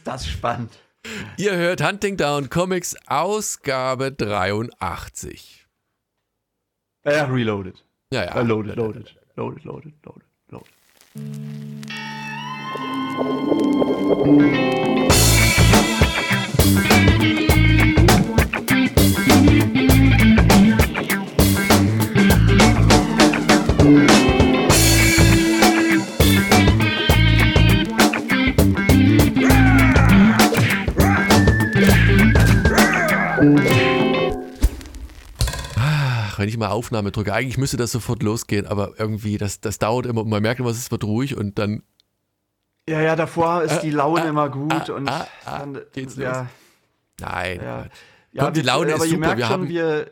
ist das spannend. Ihr hört Hunting Down Comics Ausgabe 83. Ja, reloaded. Ja, ja. Äh, loaded, loaded, loaded, loaded, loaded, loaded. Mal Aufnahme drücke, eigentlich müsste das sofort losgehen, aber irgendwie, das, das dauert immer. Man merkt immer, es wird ruhig und dann. Ja, ja, davor ist die Laune ah, immer gut ah, und ah, dann geht's ja, los. Nein. ja. Die Laune aber ist super. Wir schon, haben- wir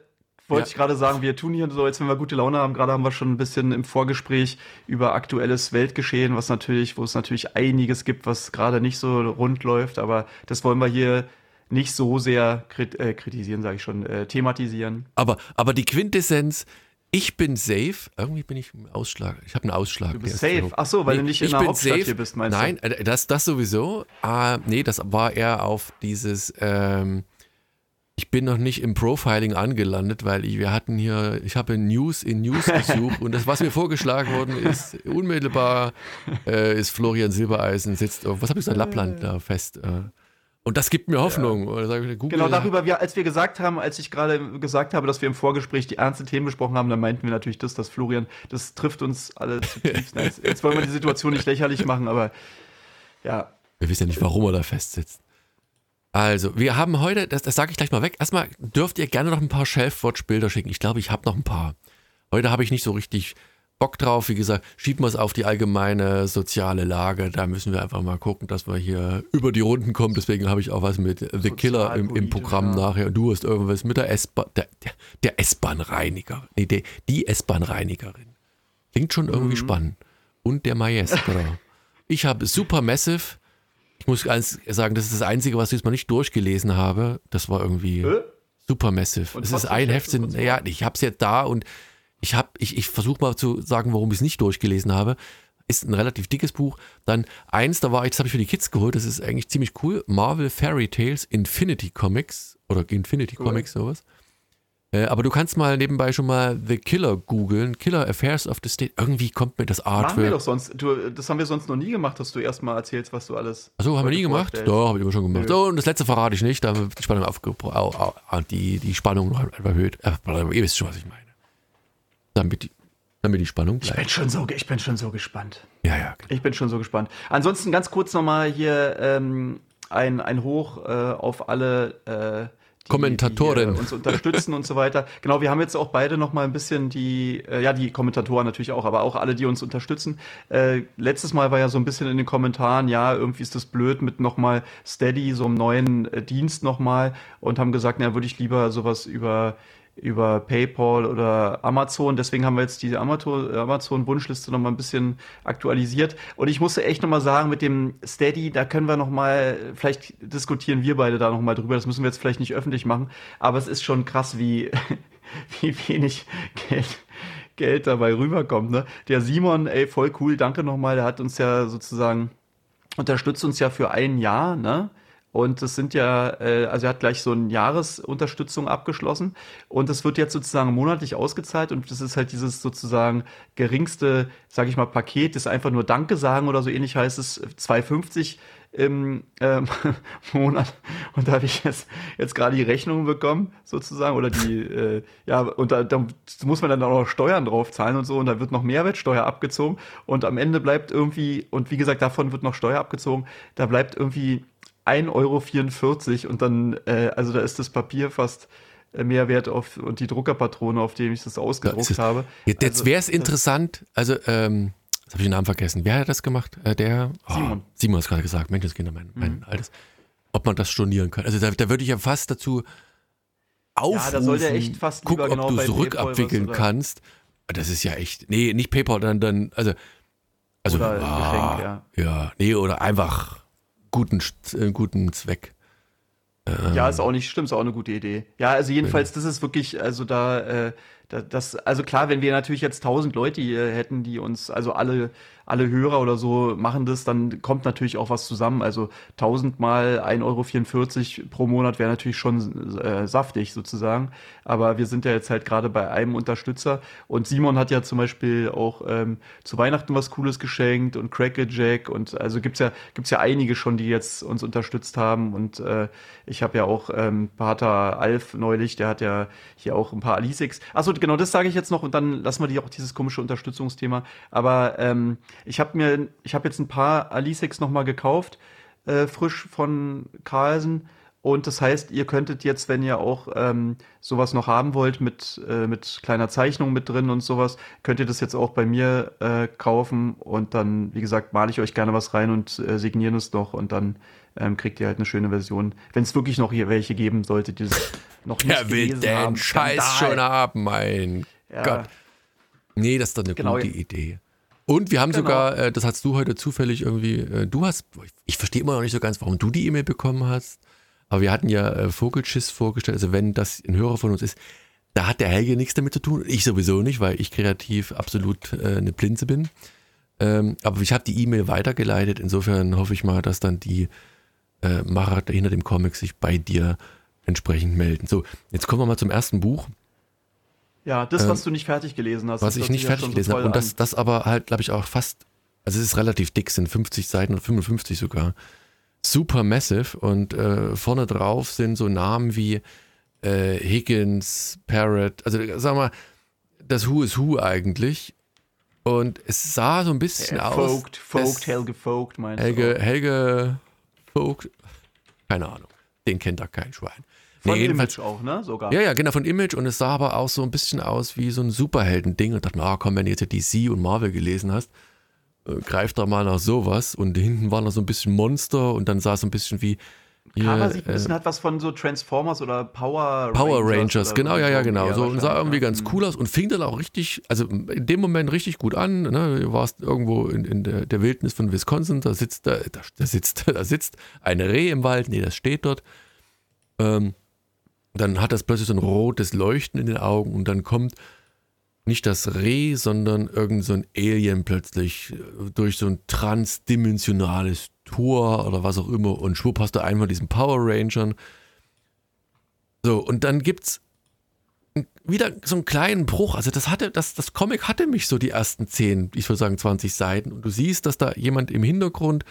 wollte Ja. ich gerade sagen, wir tun hier so, als wenn wir gute Laune haben. Gerade haben wir schon ein bisschen im Vorgespräch über aktuelles Weltgeschehen, was natürlich, wo es natürlich einiges gibt, was gerade nicht so rund läuft. Aber das wollen wir hier nicht so sehr krit äh, kritisieren, sage ich schon, äh, thematisieren. Aber, aber die Quintessenz, ich bin safe. Irgendwie bin ich im Ausschlag. Ich habe einen Ausschlag. Du bist ist safe. Ach so, weil du nicht in ich der bin Hauptstadt safe. hier bist, meinst du? Nein, äh, das, das sowieso. Ah, nee, das war eher auf dieses. Ähm, ich bin noch nicht im Profiling angelandet, weil ich, wir hatten hier, ich habe News in News gesucht und das, was mir vorgeschlagen worden ist, unmittelbar äh, ist Florian Silbereisen sitzt auf, was habe ich gesagt, Lappland da fest. Äh, und das gibt mir Hoffnung. Google, Genau darüber, wir, als wir gesagt haben, als ich gerade gesagt habe, dass wir im Vorgespräch die ernsten Themen besprochen haben, dann meinten wir natürlich das, dass Florian, das trifft uns alle zutiefst. jetzt, jetzt wollen wir die Situation nicht lächerlich machen, aber ja, Wir wissen ja nicht, warum er da festsitzt. Also, wir haben heute, das, das sage ich gleich mal weg. Erstmal dürft ihr gerne noch ein paar Shelfwatch-Bilder schicken. Ich glaube, ich habe noch ein paar. Heute habe ich nicht so richtig Bock drauf. Wie gesagt, schieben wir es auf die allgemeine soziale Lage. Da müssen wir einfach mal gucken, dass wir hier über die Runden kommen. Deswegen habe ich auch was mit The Killer im, im Programm ja. nachher. Und du hast irgendwas mit der S-Bahn, der, der, S-Bahn-Reiniger. Nee, der, die S-Bahn-Reinigerin. Klingt schon irgendwie Mhm. spannend. Und der Maestro. ich habe Supermassive. Ich muss ganz sagen, das ist das Einzige, was ich jetzt mal nicht durchgelesen habe. Das war irgendwie Äh? Supermassive. Es ist ein Heft, ja, ich habe es jetzt da und ich habe, ich, ich versuche mal zu sagen, warum ich es nicht durchgelesen habe. Ist ein relativ dickes Buch. Dann eins, da war ich, das habe ich für die Kids geholt. Das ist eigentlich ziemlich cool. Marvel Fairy Tales Infinity Comics oder Infinity Cool. Comics sowas. Äh, aber du kannst mal nebenbei schon mal The Killer googeln. Killer Affairs of the State. Irgendwie kommt mir das machen wir doch sonst. Du, das haben wir sonst noch nie gemacht, dass du erstmal erzählst, was du alles. Achso, haben wir nie gemacht? vorstellst. Doch, habe ich immer schon gemacht. So, und das letzte verrate ich nicht, da haben wir die Spannung aufge au, au, au, die, die Spannung noch erhöht. Äh, ihr wisst schon, was ich meine. Damit die, damit die Spannung Ich bleibt. bin schon so, ich bin schon so gespannt. Ja, ja. Ich bin schon so gespannt. Ansonsten ganz kurz nochmal hier ähm, ein, ein Hoch äh, auf alle äh, die, Kommentatoren. die äh, uns unterstützen und so weiter. Genau, wir haben jetzt auch beide nochmal ein bisschen die, äh, ja, die Kommentatoren natürlich auch, aber auch alle, die uns unterstützen. Äh, letztes Mal war ja so ein bisschen in den Kommentaren, ja, irgendwie ist das blöd mit nochmal Steady, so einem neuen äh, Dienst nochmal und haben gesagt, na, würde ich lieber sowas über über PayPal oder Amazon. Deswegen haben wir jetzt diese Amazon- Amazon-Wunschliste noch mal ein bisschen aktualisiert. Und ich musste echt noch mal sagen, mit dem Steady, da können wir noch mal, vielleicht diskutieren wir beide da noch mal drüber. Das müssen wir jetzt vielleicht nicht öffentlich machen. Aber es ist schon krass, wie, wie wenig Geld, Geld dabei rüberkommt. Ne? Der Simon, ey, voll cool, danke noch mal. Der hat uns ja sozusagen unterstützt uns ja für ein Jahr, ne? Und das sind ja, äh, also er hat gleich so eine Jahresunterstützung abgeschlossen. Und das wird jetzt sozusagen monatlich ausgezahlt. Und das ist halt dieses sozusagen geringste, sage ich mal, Paket, das einfach nur Danke sagen oder so ähnlich heißt es, 2,50 im ähm, Monat. Und da habe ich jetzt, jetzt gerade die Rechnung bekommen sozusagen oder die, äh, ja, und da, da muss man dann auch noch Steuern drauf zahlen und so. Und da wird noch Mehrwertsteuer abgezogen. Und am Ende bleibt irgendwie, und wie gesagt, davon wird noch Steuer abgezogen, da bleibt irgendwie 1,44 Euro und dann, äh, also da ist das Papier fast äh, mehr wert auf, und die Druckerpatrone, auf dem ich das ausgedruckt Das habe. Jetzt, Also, wäre es interessant, also, ähm, jetzt habe ich den Namen vergessen. Wer hat das gemacht? Äh, der? Oh, Simon. Simon hat es gerade gesagt. Menschenskinder, mein, mein altes. Ob man das stornieren kann. Also da, da würde ich ja fast dazu aufrufen. da soll der echt fast guck, lieber ob genau du es rückabwickeln kannst. Das ist ja echt, nee, nicht PayPal, dann, dann also, also ah, Geschenk, ja. ja, nee, oder einfach guten, äh, guten Zweck. Ja, ist auch nicht, stimmt, ist auch eine gute Idee. Ja, also jedenfalls, das ist wirklich, also da, äh, das, also klar, wenn wir natürlich jetzt tausend Leute hier hätten, die uns, also alle, alle Hörer oder so machen das, dann kommt natürlich auch was zusammen. Also tausend mal 1,44 Euro pro Monat wäre natürlich schon äh, saftig sozusagen. Aber wir sind ja jetzt halt gerade bei einem Unterstützer und Simon hat ja zum Beispiel auch ähm, zu Weihnachten was Cooles geschenkt und Crackerjack und also gibt's ja, gibt's ja einige schon, die jetzt uns unterstützt haben und äh, ich habe ja auch ähm, Pater Alf neulich, der hat ja hier auch ein paar Alisics. Achso, genau, das sage ich jetzt noch und dann lassen wir die auch dieses komische Unterstützungsthema. Aber ähm, ich habe mir, ich habe jetzt ein paar Alisex noch mal gekauft, äh, frisch von Carlsen. Und das heißt, ihr könntet jetzt, wenn ihr auch ähm, sowas noch haben wollt mit, äh, mit kleiner Zeichnung mit drin und sowas, könnt ihr das jetzt auch bei mir äh, kaufen und dann, wie gesagt, male ich euch gerne was rein und äh, signieren es doch und dann ähm, kriegt ihr halt eine schöne Version. Wenn es wirklich noch hier welche geben sollte, die es noch nicht Wer will den haben. Scheiß schon haben, mein ja. Gott. Nee, das ist doch eine genau. gute Idee. Und wir haben genau. sogar, äh, das hast du heute zufällig irgendwie, äh, du hast, ich verstehe immer noch nicht so ganz, warum du die E-Mail bekommen hast, aber wir hatten ja äh, Vogelschiss vorgestellt, also wenn das ein Hörer von uns ist, da hat der Helge nichts damit zu tun, ich sowieso nicht, weil ich kreativ absolut äh, eine Blinze bin. Ähm, aber ich habe die E-Mail weitergeleitet, insofern hoffe ich mal, dass dann die äh, Macher hinter dem Comic sich bei dir entsprechend melden. So, jetzt kommen wir mal zum ersten Buch. Ja, das, was ähm, du nicht fertig gelesen hast. Was ich nicht fertig gelesen so habe. Und das, das aber halt, glaube ich, auch fast, also es ist relativ dick, sind 50 Seiten oder 55 sogar. Super massive und äh, vorne drauf sind so Namen wie äh, Higgins, Parrott, also sag mal, das Who is Who eigentlich. Und es sah so ein bisschen ja, aus. Vogt, Vogt, Helge Vogt, meinst Helge, du? Helge Vogt, keine Ahnung, den kennt da kein Schwein. Von nee, Image auch, ne? Sogar. Ja, ja, genau, von Image. Und es sah aber auch so ein bisschen aus wie so ein Superhelden-Ding. Und dachte mir, ah, komm, wenn du jetzt DC und Marvel gelesen hast, äh, greif da mal nach sowas. Und hinten waren noch so ein bisschen Monster und dann sah es so ein bisschen wie. Cover sieht ein bisschen, äh, hat was von so Transformers oder Power Rangers. Power Rangers, genau, ja, ja, genau. So, und sah irgendwie ganz cool aus und fing dann auch richtig, also in dem Moment richtig gut an. Ne? Du warst irgendwo in, in der, der, Wildnis von Wisconsin, da sitzt, da, da, sitzt, da sitzt ein Reh im Wald, nee, das steht dort. Ähm, dann hat das plötzlich so ein rotes Leuchten in den Augen und dann kommt nicht das Reh, sondern irgend so ein Alien plötzlich äh, durch so ein transdimensionales Tor oder was auch immer und schwupp hast du einmal diesen Power Rangern. So, und dann gibt's wieder so einen kleinen Bruch. Also das hatte, das, das Comic hatte mich so die ersten 10, ich würde sagen 20 Seiten. Und du siehst, dass da jemand im Hintergrund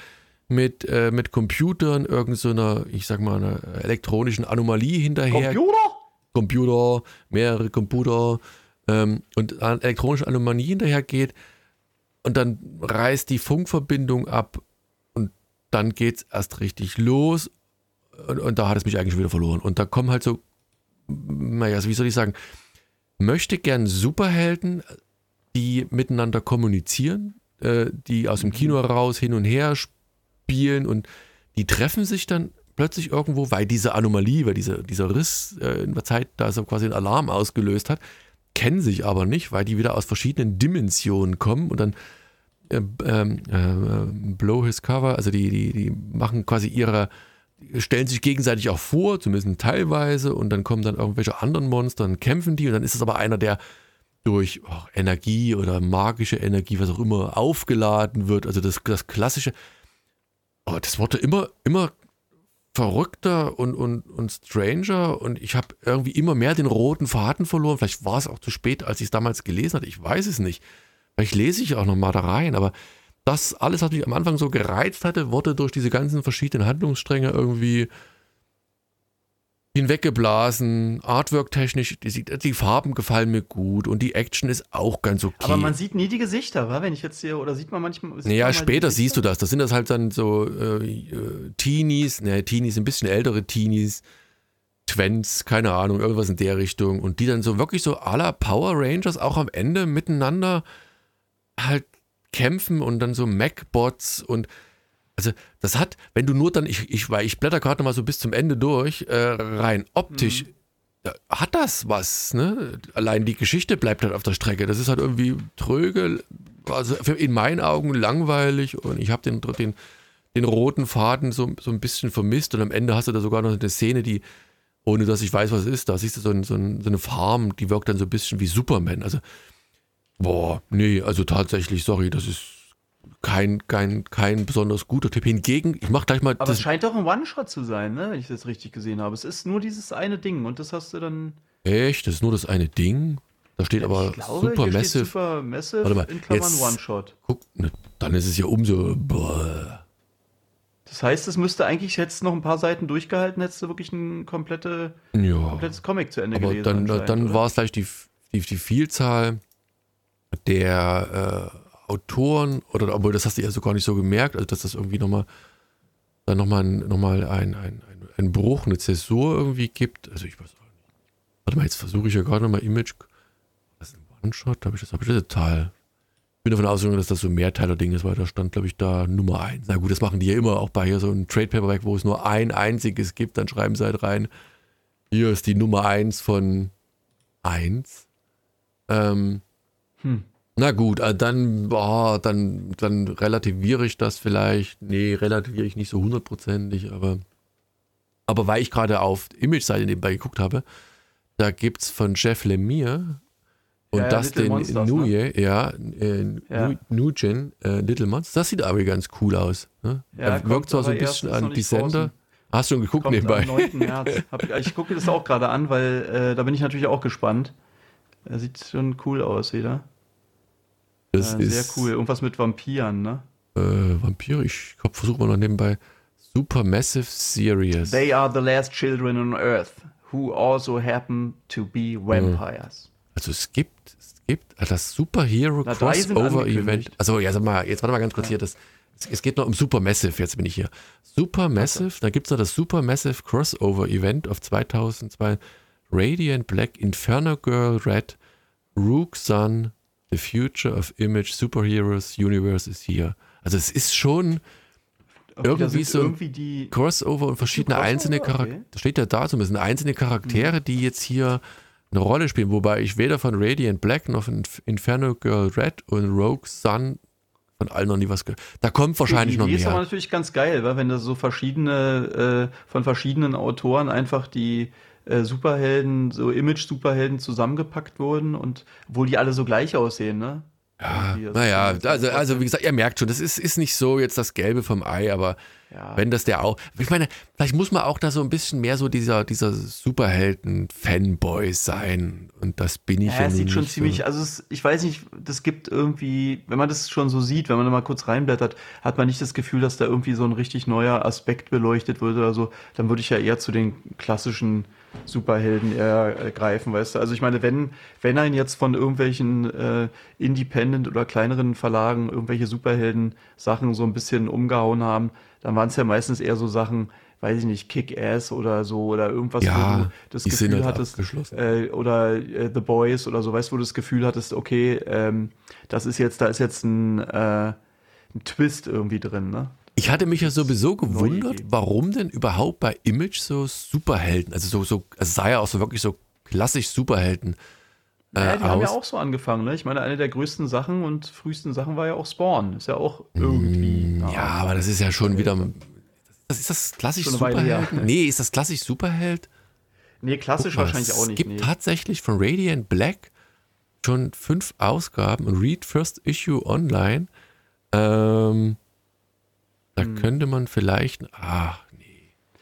mit, äh, mit Computern, irgendeiner, so ich sag mal, einer elektronischen Anomalie hinterher. Computer? Computer, mehrere Computer ähm, und an elektronische Anomalie hinterher geht und dann reißt die Funkverbindung ab dann geht's erst richtig los und, und da hat es mich eigentlich wieder verloren. Und da kommen halt so, naja, wie soll ich sagen, möchte gern Superhelden, die miteinander kommunizieren, äh, die aus dem Kino raus hin und her spielen und die treffen sich dann plötzlich irgendwo, weil diese Anomalie, weil dieser, dieser Riss äh, in der Zeit da so quasi einen Alarm ausgelöst hat, kennen sich aber nicht, weil die wieder aus verschiedenen Dimensionen kommen und dann äh, ähm, äh, blow his cover, also die, die, die machen quasi ihre, stellen sich gegenseitig auch vor, zumindest teilweise, und dann kommen dann irgendwelche anderen Monster und kämpfen die und dann ist es aber einer, der durch oh, Energie oder magische Energie, was auch immer, aufgeladen wird. Also das, das klassische, oh, das wurde immer, immer verrückter und, und, und stranger und ich habe irgendwie immer mehr den roten Faden verloren. Vielleicht war es auch zu spät, als ich es damals gelesen hatte. Ich weiß es nicht. Vielleicht lese ich auch noch mal da rein, aber das alles, was mich am Anfang so gereizt hatte, wurde durch diese ganzen verschiedenen Handlungsstränge irgendwie hinweggeblasen, Artwork-technisch, die, die, Farben gefallen mir gut und die Action ist auch ganz okay. Aber man sieht nie die Gesichter, wa? wenn ich jetzt hier, oder sieht man manchmal. Naja, man später siehst du das. Das sind das halt dann so äh, äh, Teenies, ne, Teenies, ein bisschen ältere Teenies, Twents, keine Ahnung, irgendwas in der Richtung. Und die dann so wirklich so aller Power Rangers auch am Ende miteinander halt kämpfen und dann so Macbots und also das hat, wenn du nur dann, ich, ich, weil ich blätter gerade mal so bis zum Ende durch, äh, rein optisch, mhm. hat das was, ne? Allein die Geschichte bleibt halt auf der Strecke. Das ist halt irgendwie tröge, also in meinen Augen langweilig und ich habe den, den, den roten Faden so, so ein bisschen vermisst und am Ende hast du da sogar noch eine Szene, die ohne dass ich weiß, was es ist. Da siehst du so, ein, so, ein, so eine Farm, die wirkt dann so ein bisschen wie Superman. Also, boah, nee, also tatsächlich, sorry, das ist kein, kein, kein besonders guter Tipp. Hingegen, ich mach gleich mal. Aber es scheint doch ein One-Shot zu sein, ne? wenn ich das richtig gesehen habe. Es ist nur dieses eine Ding und das hast du dann. Echt? Das ist nur das eine Ding? Da steht ja, aber glaube, Super Massive. Super Massive Warte mal, in Klammern One-Shot. Guck, ne, dann ist es ja umso. Boah. Das heißt, es müsste eigentlich, hättest du noch ein paar Seiten durchgehalten, hättest du wirklich ein komplette, ja, komplettes Comic zu Ende aber gelesen. Dann, dann war es gleich die, die, die Vielzahl der äh, Autoren, oder obwohl das hast du ja so gar nicht so gemerkt, also dass das irgendwie nochmal dann nochmal noch ein, ein, ein, ein Bruch, eine Zäsur irgendwie gibt. Also ich weiß auch nicht. Warte mal, jetzt versuche ich ja gerade nochmal Image. Das ist ein One-Shot, habe ich das, habe ich das total bin davon ausgegangen, dass das so ein Mehrteiler-Ding ist, weil da stand, glaube ich, da Nummer 1. Na gut, das machen die ja immer auch bei hier so einem Trade Paperback, wo es nur ein einziges gibt, dann schreiben sie halt rein, hier ist die Nummer 1 von 1. Ähm, hm. Na gut, äh, dann, boah, dann, dann relativiere ich das vielleicht. Nee, relativiere ich nicht so hundertprozentig, aber, aber weil ich gerade auf Image-Seite nebenbei geguckt habe, da gibt es von Jeff Lemire und ja, das den Nuje, ne? ja, äh, ja. Nugent, äh, Little Monsters, das sieht aber ganz cool aus. Ne? Ja, er wirkt zwar so ein bisschen an Descender. Hast du schon geguckt kommt nebenbei? Am 9. März. Ich, ich gucke das auch gerade an, weil äh, da bin ich natürlich auch gespannt. Er sieht schon cool aus wieder. Das äh, ist sehr cool. Irgendwas mit Vampiren, ne? Äh, Vampire, ich versuche mal noch nebenbei. Supermassive Series. They are the last children on Earth, who also happen to be vampires. Also es gibt, es gibt das Superhero Na, Crossover Event. Also ja, sag mal, jetzt warte mal ganz kurz ja. hier. Das, es geht noch um Supermassive, jetzt bin ich hier. Supermassive, okay. da gibt es noch das Supermassive Crossover Event auf 2002. Radiant Black, Inferno Girl Red, Rook Sun, The Future of Image, Superheroes Universe is here. Also es ist schon okay, irgendwie so irgendwie Crossover und verschiedene Crossover? einzelne Charaktere. Okay. Da steht ja da so ein bisschen einzelne Charaktere, mhm. die jetzt hier eine Rolle spielen, wobei ich weder von Radiant Black noch von Inferno Girl Red und Rogue Sun von allen noch nie was gehört. Da kommt wahrscheinlich die, die noch mehr. Die ist aber natürlich ganz geil, weil wenn da so verschiedene, äh, von verschiedenen Autoren einfach die äh, Superhelden, so Image-Superhelden zusammengepackt wurden und obwohl die alle so gleich aussehen, ne? Ja, naja, also, also wie gesagt, ihr merkt schon, das ist, ist nicht so jetzt das Gelbe vom Ei, aber ja. wenn das der auch. Ich meine, vielleicht muss man auch da so ein bisschen mehr so dieser, dieser Superhelden-Fanboy sein. Und das bin ich ja. Ja, sieht schon ziemlich, so. also es, ich weiß nicht, das gibt irgendwie, wenn man das schon so sieht, wenn man da mal kurz reinblättert, hat man nicht das Gefühl, dass da irgendwie so ein richtig neuer Aspekt beleuchtet wird oder so. Dann würde ich ja eher zu den klassischen Superhelden eher äh, greifen, weißt du? Also ich meine, wenn, wenn ein jetzt von irgendwelchen äh, Independent oder kleineren Verlagen irgendwelche Superhelden-Sachen so ein bisschen umgehauen haben, dann waren es ja meistens eher so Sachen, weiß ich nicht, Kick-Ass oder so oder irgendwas, ja, wo du das Gefühl hattest, äh, oder äh, The Boys oder so, weißt du, wo du das Gefühl hattest, okay, ähm, das ist jetzt, da ist jetzt ein, äh, ein Twist irgendwie drin, ne? Ich hatte mich ja sowieso gewundert, warum denn überhaupt bei Image so Superhelden, also so, so, es sah ja auch so wirklich so klassisch Superhelden. Äh, ja, die aus. haben ja auch so angefangen, ne? Ich meine, eine der größten Sachen und frühesten Sachen war ja auch Spawn. Ist ja auch irgendwie. Mm, ja, aber das ist ja schon wieder. Das ist das klassisch Superheld? Nee, ist das klassisch Superheld? Nee, klassisch mal, wahrscheinlich auch nicht. Es gibt nee. tatsächlich von Radiant Black schon fünf Ausgaben und Read First Issue Online. Ähm, da hm. könnte man vielleicht. Ah, nee.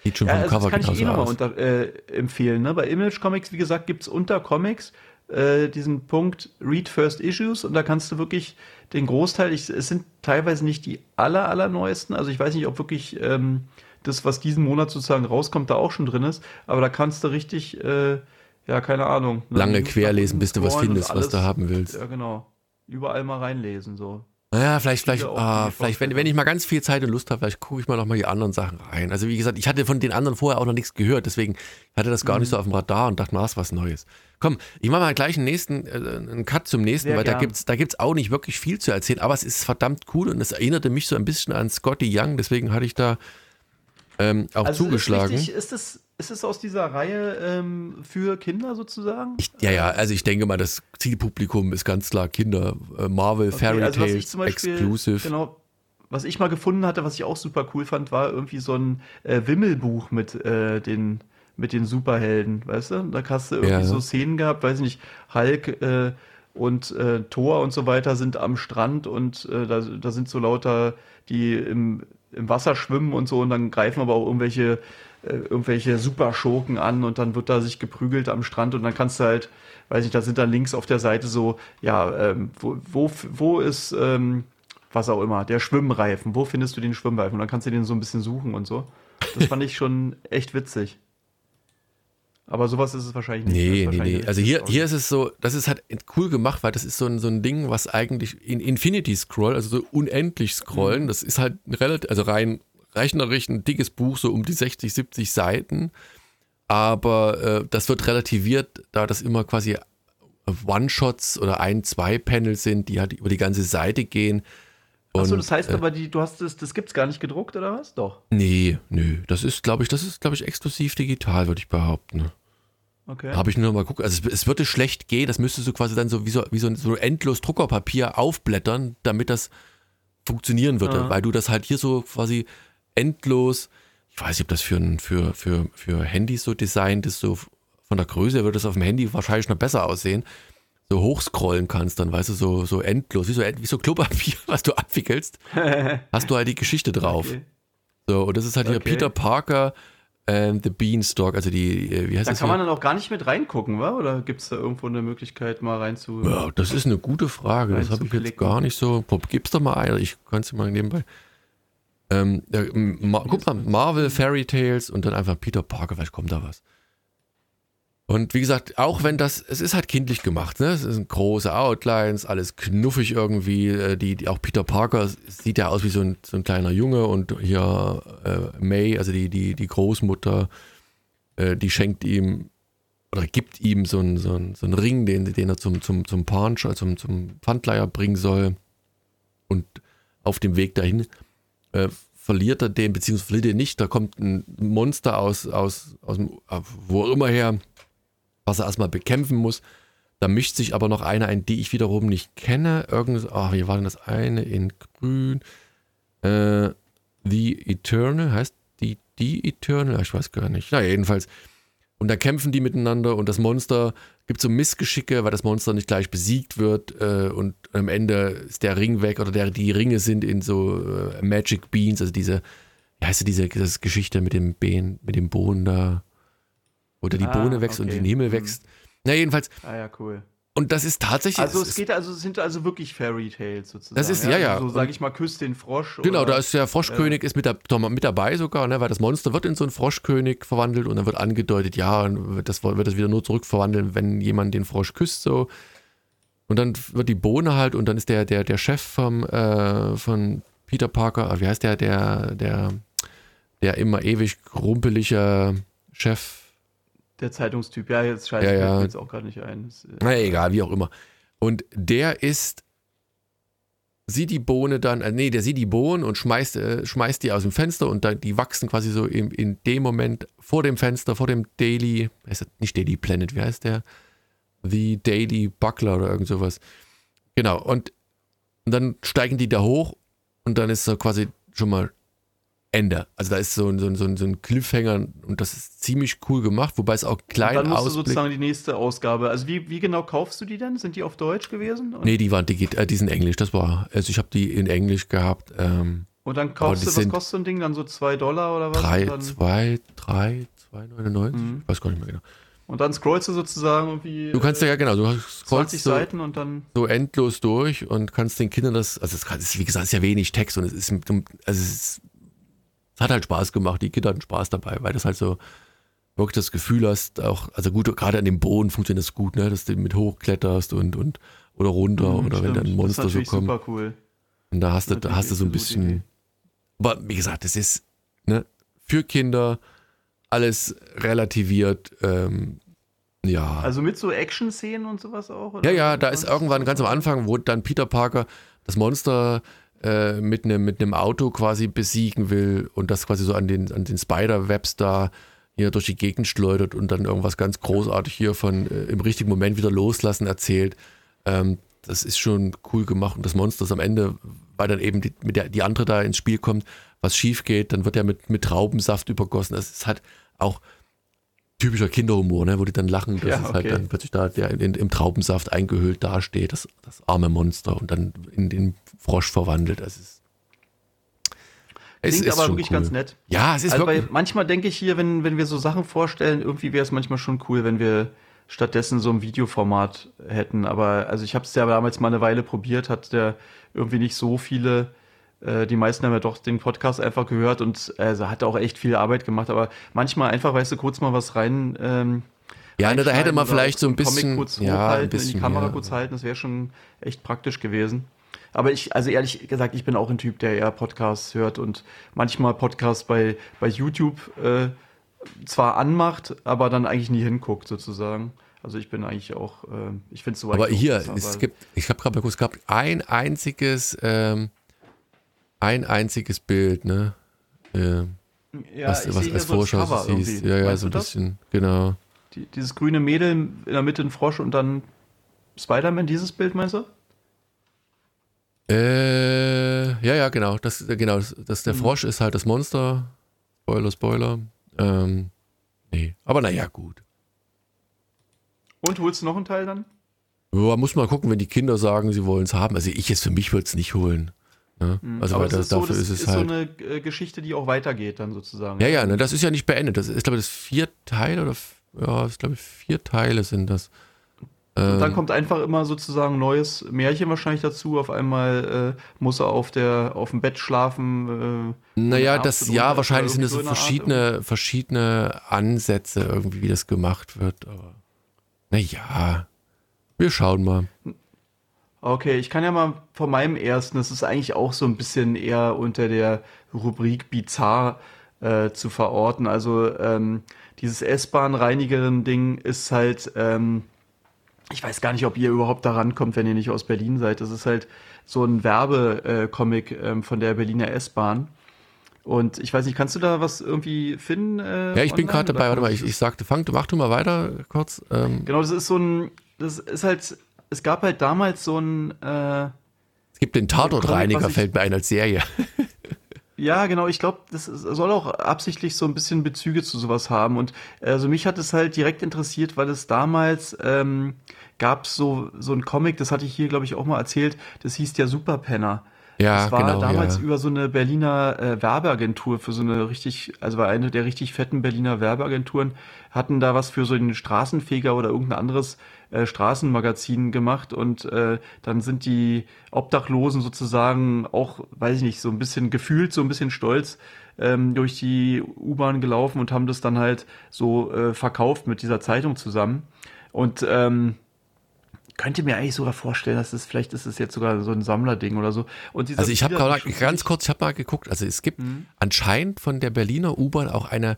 Sieht schon ja, vom also Cover das kann ich eh nochmal unter, äh, empfehlen. Ne? Bei Image Comics, wie gesagt, gibt es unter Comics äh, diesen Punkt Read First Issues und da kannst du wirklich den Großteil, ich, es sind teilweise nicht die aller, allerneuesten, also ich weiß nicht, ob wirklich ähm, das, was diesen Monat sozusagen rauskommt, da auch schon drin ist, aber da kannst du richtig, äh, ja, keine Ahnung. Ne? Lange querlesen, bis du was findest, was du haben willst. Ja, genau. Überall mal reinlesen, so. Naja, vielleicht, vielleicht, ah, vielleicht wenn, wenn ich mal ganz viel Zeit und Lust habe, vielleicht gucke ich mal noch mal die anderen Sachen rein. Also wie gesagt, ich hatte von den anderen vorher auch noch nichts gehört, deswegen hatte das gar mhm. nicht so auf dem Radar und dachte, na, ist was Neues. Komm, ich mache mal gleich einen nächsten, äh, einen Cut zum nächsten, Sehr weil gern. da gibt's, da gibt's auch nicht wirklich viel zu erzählen, aber es ist verdammt cool und es erinnerte mich so ein bisschen an Scotty Young, deswegen hatte ich da ähm, auch also zugeschlagen. Ist, richtig, ist es ist es aus dieser Reihe ähm, für Kinder sozusagen? Ich, ja, ja, also ich denke mal, das Zielpublikum ist ganz klar Kinder. Äh, Marvel, okay, Fairy also Tales, Exclusive. Genau, was ich mal gefunden hatte, was ich auch super cool fand, war irgendwie so ein äh, Wimmelbuch mit äh, den mit den Superhelden, weißt du? Da hast du irgendwie Ja. so Szenen gehabt, weiß ich nicht, Hulk äh, und äh, Thor und so weiter sind am Strand und äh, da, da sind so lauter, die im, im Wasser schwimmen und so und dann greifen aber auch irgendwelche, irgendwelche Superschurken an und dann wird da sich geprügelt am Strand und dann kannst du halt, weiß nicht, da sind dann links auf der Seite so, ja, ähm, wo, wo, wo ist, ähm, was auch immer, der Schwimmreifen, wo findest du den Schwimmreifen? Und dann kannst du den so ein bisschen suchen und so. Das fand ich schon echt witzig. Aber sowas ist es wahrscheinlich nicht. Ist Nee, nee, nee. Also hier, hier ist es so, das ist halt cool gemacht, weil das ist so ein, so ein Ding, was eigentlich in Infinity Scroll, also so unendlich scrollen, Mhm. das ist halt relativ, also rein rechnerisch ein dickes Buch, so um die 60, 70 Seiten. Aber äh, das wird relativiert, da das immer quasi One-Shots oder ein, zwei Panels sind, die halt über die ganze Seite gehen. Achso, das heißt äh, aber, die, du hast das, das gibt's gar nicht gedruckt, oder was? Doch. Nee, nö, das ist, glaube ich, das ist, glaube ich, exklusiv digital, würde ich behaupten. Okay. Habe ich nur noch mal geguckt. Also es, es würde schlecht gehen, das müsstest du quasi dann so wie so, wie so, ein- so endlos Druckerpapier aufblättern, damit das funktionieren würde, Ja. weil du das halt hier so quasi endlos, ich weiß nicht, ob das für, ein, für, für, für Handys so designt ist, so von der Größe würde das auf dem Handy wahrscheinlich noch besser aussehen, so hochscrollen kannst dann, weißt du, so, so endlos, wie so, wie so Klopapier, was du abwickelst, hast du halt die Geschichte drauf. Okay. So, und das ist halt hier Okay. Peter Parker and the Beanstalk, also die, äh, wie heißt Da das kann hier? man dann auch gar nicht mit reingucken, wa? Oder gibt's da irgendwo eine Möglichkeit, mal reinzu. Ja, das ist eine gute Frage. Das habe ich jetzt gar nicht so. Gib's doch mal ein. Ich kann es dir mal nebenbei. Ähm, Ma guck mal, Marvel, Fairy Tales und dann einfach Peter Parker, vielleicht kommt da was. Und wie gesagt, auch wenn das, es ist halt kindlich gemacht, ne? Es sind große Outlines, alles knuffig irgendwie. äh, Die, die auch Peter Parker sieht ja aus wie so ein, so ein kleiner Junge und hier äh, May, also die, die, die Großmutter, äh, die schenkt ihm oder gibt ihm so einen, so so einen Ring, den, den er zum, zum, zum Pawnsch, also zum, zum Pfandleiher bringen soll. Und auf dem Weg dahin äh, verliert er den, beziehungsweise verliert er nicht. Da kommt ein Monster aus, aus, aus äh, wo immer her, was er erstmal bekämpfen muss. Da mischt sich aber noch eine ein, die ich wiederum nicht kenne. Irgend, ach, wie war denn das eine in grün? Äh, The Eternal, heißt die die Eternal? Ich weiß gar nicht. Na, jedenfalls. Und da kämpfen die miteinander und das Monster gibt so Missgeschicke, weil das Monster nicht gleich besiegt wird äh, und am Ende ist der Ring weg oder der, die Ringe sind in so äh, Magic Beans, also diese, wie heißt diese, diese Geschichte mit dem Bein, mit dem Bohnen da, da die Ah, Bohne wächst und okay. in den Himmel Mhm. wächst. Na, jedenfalls, Ah ja, cool. Und das ist tatsächlich. Also es ist- geht also es sind also wirklich Fairy Tales sozusagen. Das ist- ja, ja. Also, so sage ich mal, küsst den Frosch. Genau, oder, da ist der Froschkönig ist mit, da, mit dabei sogar, ne, weil das Monster wird in so einen Froschkönig verwandelt und dann wird angedeutet, ja, das wird das wieder nur zurückverwandeln, wenn jemand den Frosch küsst so. Und dann wird die Bohne halt und dann ist der der der Chef vom äh, von Peter Parker, ah, wie heißt der der der der immer ewig rumpeliger Chef der Zeitungstyp. Ja, jetzt scheiße Ja, ich ja. mir jetzt auch gerade nicht ein. Das, äh, Na egal, wie auch immer. Und der ist, sieht die Bohne dann, äh, nee, der sieht die Bohnen und schmeißt, äh, schmeißt die aus dem Fenster und dann, die wachsen quasi so in, in dem Moment vor dem Fenster, vor dem Daily, das nicht Daily Planet, wie heißt der? The Daily Buckler oder irgend sowas. Genau, und, und dann steigen die da hoch und dann ist so quasi schon mal Ende. Also da ist so ein, so ein, so ein, so ein Cliffhanger und das ist ziemlich cool gemacht, wobei es auch klein dann musst du ausblickt. sozusagen die nächste Ausgabe. Also wie, wie genau kaufst du die denn? Sind die auf Deutsch gewesen? Und, Nee, die waren digit, äh, die sind Englisch, das war, also ich habe die in Englisch gehabt, ähm, und dann kaufst du, was kostet so ein Ding? Dann so 2 Dollar oder was? drei, und, dann, zwei, drei, 2,99, Mhm. ich weiß gar nicht mehr genau. und dann scrollst du sozusagen irgendwie Du kannst ja, genau, du 20 scrollst so, Seiten und dann. so endlos durch und kannst den Kindern das, also es ist, wie gesagt, es ist ja wenig Text und es ist, also es ist, es hat halt Spaß gemacht, die Kinder hatten Spaß dabei, weil das halt so wirklich das Gefühl hast, auch, also gut, gerade an dem Boden funktioniert das gut, ne, dass du mit hochkletterst und, und, oder runter Mhm, oder wenn stimmt. dann ein Monster das ist so kommt. super cool. Und da hast du, da hast du so ein bisschen. Idee. Aber wie gesagt, es ist ne, für Kinder alles relativiert. Ähm, ja. Also mit so Action-Szenen und sowas auch? Oder? ja, ja, da ist irgendwann ganz am Anfang, wo dann Peter Parker das Monster äh, mit einem mit Auto quasi besiegen will und das quasi so an den, an den Spider-Webs da hier durch die Gegend schleudert und dann irgendwas ganz großartig hier von äh, im richtigen Moment wieder loslassen erzählt. Ähm, das ist schon cool gemacht und das Monster ist am Ende, weil dann eben die, mit der, die andere da ins Spiel kommt, was schief geht, dann wird er mit, mit Traubensaft übergossen. Ist halt auch typischer Kinderhumor, ne, wo die dann lachen, dass Ja, es halt okay. dann plötzlich da der in, im Traubensaft eingehüllt dasteht, das, das arme Monster und dann in den Frosch verwandelt. Das ist, es Klingt ist aber wirklich cool. ganz nett. Ja, es ist Also wirklich. manchmal denke ich hier, wenn, wenn wir so Sachen vorstellen, irgendwie wäre es manchmal schon cool, wenn wir stattdessen so ein Videoformat hätten. Aber also ich habe es ja damals mal eine Weile probiert, hat der irgendwie nicht so viele. Äh, die meisten haben ja doch den Podcast einfach gehört und also hat auch echt viel Arbeit gemacht. Aber manchmal einfach, weißt du, kurz mal was rein. Ähm, ja, ne, da hätte man vielleicht so ein Comic bisschen, kurz ja, ein bisschen in die Kamera mehr. kurz halten, das wäre schon echt praktisch gewesen. Aber ich, also ehrlich gesagt, ich bin auch ein Typ, der eher Podcasts hört und manchmal Podcasts bei, bei YouTube äh, zwar anmacht, aber dann eigentlich nie hinguckt, sozusagen. Also ich bin eigentlich auch, äh, ich finde es so Aber hier, es gibt, ich habe gerade mal kurz gab ein einziges, ähm, ein einziges Bild, ne? Äh, ja, was was als so das Vorschau hieß. irgendwie. Ja, ja, Meinst so ein du das? bisschen, genau. Die, dieses grüne Mädel in der Mitte ein Frosch und dann Spider-Man, dieses Bild meinst du? Äh, ja, ja, genau. Das, äh, genau, das, das Mhm. der Frosch ist halt das Monster. Spoiler, Spoiler. Ähm, nee, aber naja, gut. Und holst du noch einen Teil dann? Ja, muss mal gucken, wenn die Kinder sagen, sie wollen es haben. Also ich jetzt für mich würde es nicht holen. Ne? Also Mhm. Aber weil das, ist so, dafür das ist es ist halt. so eine äh, Geschichte, die auch weitergeht dann sozusagen. ja, ja, ne, das ist ja nicht beendet. Das ist, glaube ich, das vier Teile oder ja, ich glaube, vier Teile sind das. Und dann Ähm, kommt einfach immer sozusagen ein neues Märchen wahrscheinlich dazu. Auf einmal äh, muss er auf der auf dem Bett schlafen. Äh, Naja, das, ja, wahrscheinlich sind es so so verschiedene, verschiedene Ansätze irgendwie, wie das gemacht wird, aber naja, wir schauen mal. Okay, ich kann ja mal von meinem ersten, das ist eigentlich auch so ein bisschen eher unter der Rubrik bizarr äh, zu verorten. Also ähm, dieses S-Bahn-Reinigerin-Ding ist halt, ähm, ich weiß gar nicht, ob ihr überhaupt da rankommt, wenn ihr nicht aus Berlin seid. Das ist halt so ein Werbecomic ähm, von der Berliner S-Bahn. Und ich weiß nicht, kannst du da was irgendwie finden? Äh, Ja, ich bin online, gerade oder dabei, warte mal, ich, ich sagte, fang, mach du mal weiter kurz. Ähm, Genau, das ist so ein, das ist halt, es gab halt damals so ein, äh, es gibt den Tatortreiniger, fällt mir ein als Serie. ja, genau, ich glaube, das soll auch absichtlich so ein bisschen Bezüge zu sowas haben. Und also mich hat es halt direkt interessiert, weil es damals ähm, gab so so ein Comic, das hatte ich hier, glaube ich, auch mal erzählt, das hieß der Superpenner. Ja, das war genau, damals ja. über so eine Berliner äh, Werbeagentur für so eine richtig, also war eine der richtig fetten Berliner Werbeagenturen, hatten da was für so einen Straßenfeger oder irgendein anderes äh, Straßenmagazin gemacht und äh, dann sind die Obdachlosen sozusagen auch, weiß ich nicht, so ein bisschen gefühlt, so ein bisschen stolz ähm, durch die U-Bahn gelaufen und haben das dann halt so äh, verkauft mit dieser Zeitung zusammen. Und ähm, könnte mir eigentlich sogar vorstellen, dass es vielleicht ist es jetzt sogar so ein Sammlerding oder so. Also ich habe gerade ganz kurz, ich habe mal geguckt, also es gibt Mhm. anscheinend von der Berliner U-Bahn auch eine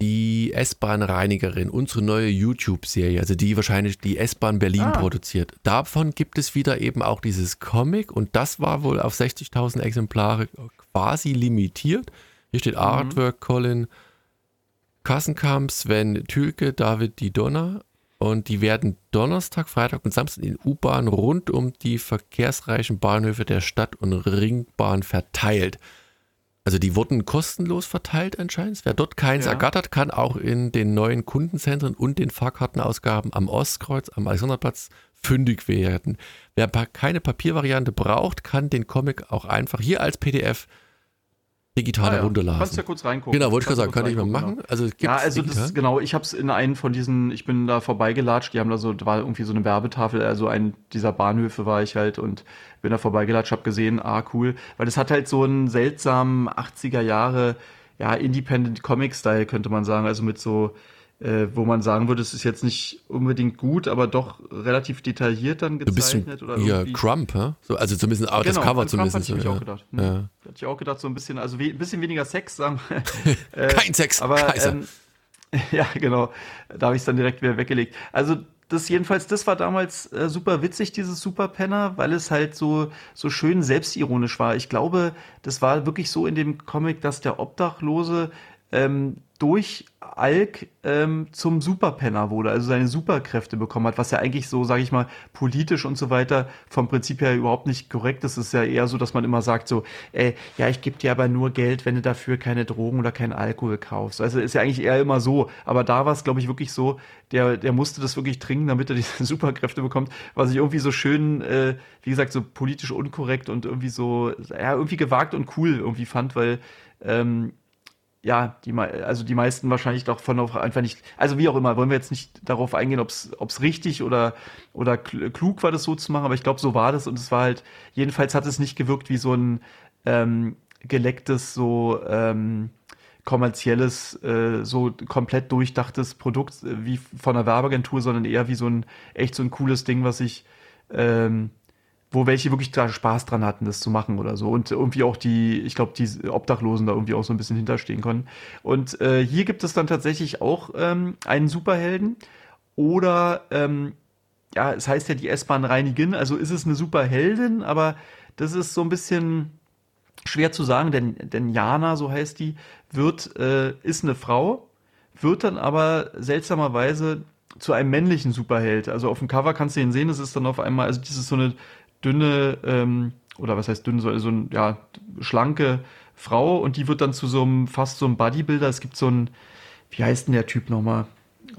die S-Bahn-Reinigerin, unsere neue YouTube-Serie, also die wahrscheinlich die S-Bahn Berlin Ah. produziert. Davon gibt es wieder eben auch dieses Comic und das war wohl auf 60.000 Exemplare quasi limitiert. Hier steht Artwork Colin Kassenkamp, Sven Tülke, David Di Donna und die werden Donnerstag, Freitag und Samstag in U-Bahn rund um die verkehrsreichen Bahnhöfe der Stadt und Ringbahn verteilt. Also die wurden kostenlos verteilt anscheinend. Wer dort keins Ja. ergattert, kann auch in den neuen Kundenzentren und den Fahrkartenausgaben am Ostkreuz, am Alexanderplatz fündig werden. Wer keine Papiervariante braucht, kann den Comic auch einfach hier als PDF digital Ah ja, herunterladen. Kannst ja kurz reingucken. Genau, wollte ich gerade sagen, kann ich mal machen. Also es Ja, also das digital. genau, ich habe es in einen von diesen, ich bin da vorbeigelatscht, die haben da so, da war irgendwie so eine Werbetafel, also ein dieser Bahnhöfe war ich halt und bin da vorbeigelatscht, habe gesehen, ah cool, weil das hat halt so einen seltsamen 80er Jahre, ja, Independent Comic Style könnte man sagen, also mit so äh, wo man sagen würde, es ist jetzt nicht unbedingt gut, aber doch relativ detailliert dann So ein bisschen gezeichnet oder ja, irgendwie. Crump, hä? so, also zumindest das Genau, Cover an Trump zumindest. Hatte ich mich so, auch ja. gedacht. Hm. Ja. Hatte ich auch gedacht, so ein bisschen, also ein bisschen weniger Sex, sagen wir. Äh, Kein Sex, aber Kaiser. ähm, ja, genau. Da habe ich es dann direkt wieder weggelegt. Also das jedenfalls, das war damals äh, super witzig, dieses Superpenner, weil es halt so so schön selbstironisch war. Ich glaube, das war wirklich so in dem Comic, dass der Obdachlose ähm, durch Alk ähm, zum Superpenner wurde, also seine Superkräfte bekommen hat, was ja eigentlich so, sage ich mal, politisch und so weiter vom Prinzip her überhaupt nicht korrekt ist. Es ist ja eher so, dass man immer sagt so, äh, ja, ich gebe dir aber nur Geld, wenn du dafür keine Drogen oder keinen Alkohol kaufst. Also ist ja eigentlich eher immer so. Aber da war es, glaube ich, wirklich so, der, der musste das wirklich trinken, damit er diese Superkräfte bekommt, was ich irgendwie so schön, äh, wie gesagt, so politisch unkorrekt und irgendwie so, ja, irgendwie gewagt und cool irgendwie fand, weil ähm, ja, die, also die meisten wahrscheinlich davon auch einfach nicht, also wie auch immer, wollen wir jetzt nicht darauf eingehen, ob es richtig oder, oder klug war, das so zu machen, aber ich glaube, so war das und es war halt, jedenfalls hat es nicht gewirkt wie so ein ähm, gelecktes, so ähm, kommerzielles, äh, so komplett durchdachtes Produkt äh, wie von einer Werbeagentur, sondern eher wie so ein, echt so ein cooles Ding, was ich ähm, wo welche wirklich Spaß dran hatten, das zu machen oder so. Und irgendwie auch die, ich glaube, die Obdachlosen da irgendwie auch so ein bisschen hinterstehen konnten. Und äh, hier gibt es dann tatsächlich auch ähm, einen Superhelden. Oder, ähm, ja, es heißt ja die S-Bahn reinigen, also ist es eine Superheldin, aber das ist so ein bisschen schwer zu sagen, denn, denn Jana, so heißt die, wird, äh, ist eine Frau, wird dann aber seltsamerweise zu einem männlichen Superheld. Also auf dem Cover kannst du ihn sehen, es ist dann auf einmal, also das ist so eine dünne, ähm, oder was heißt dünn, so, so ein, ja, schlanke Frau und die wird dann zu so einem, fast so einem Bodybuilder. Es gibt so ein, wie heißt denn der Typ nochmal?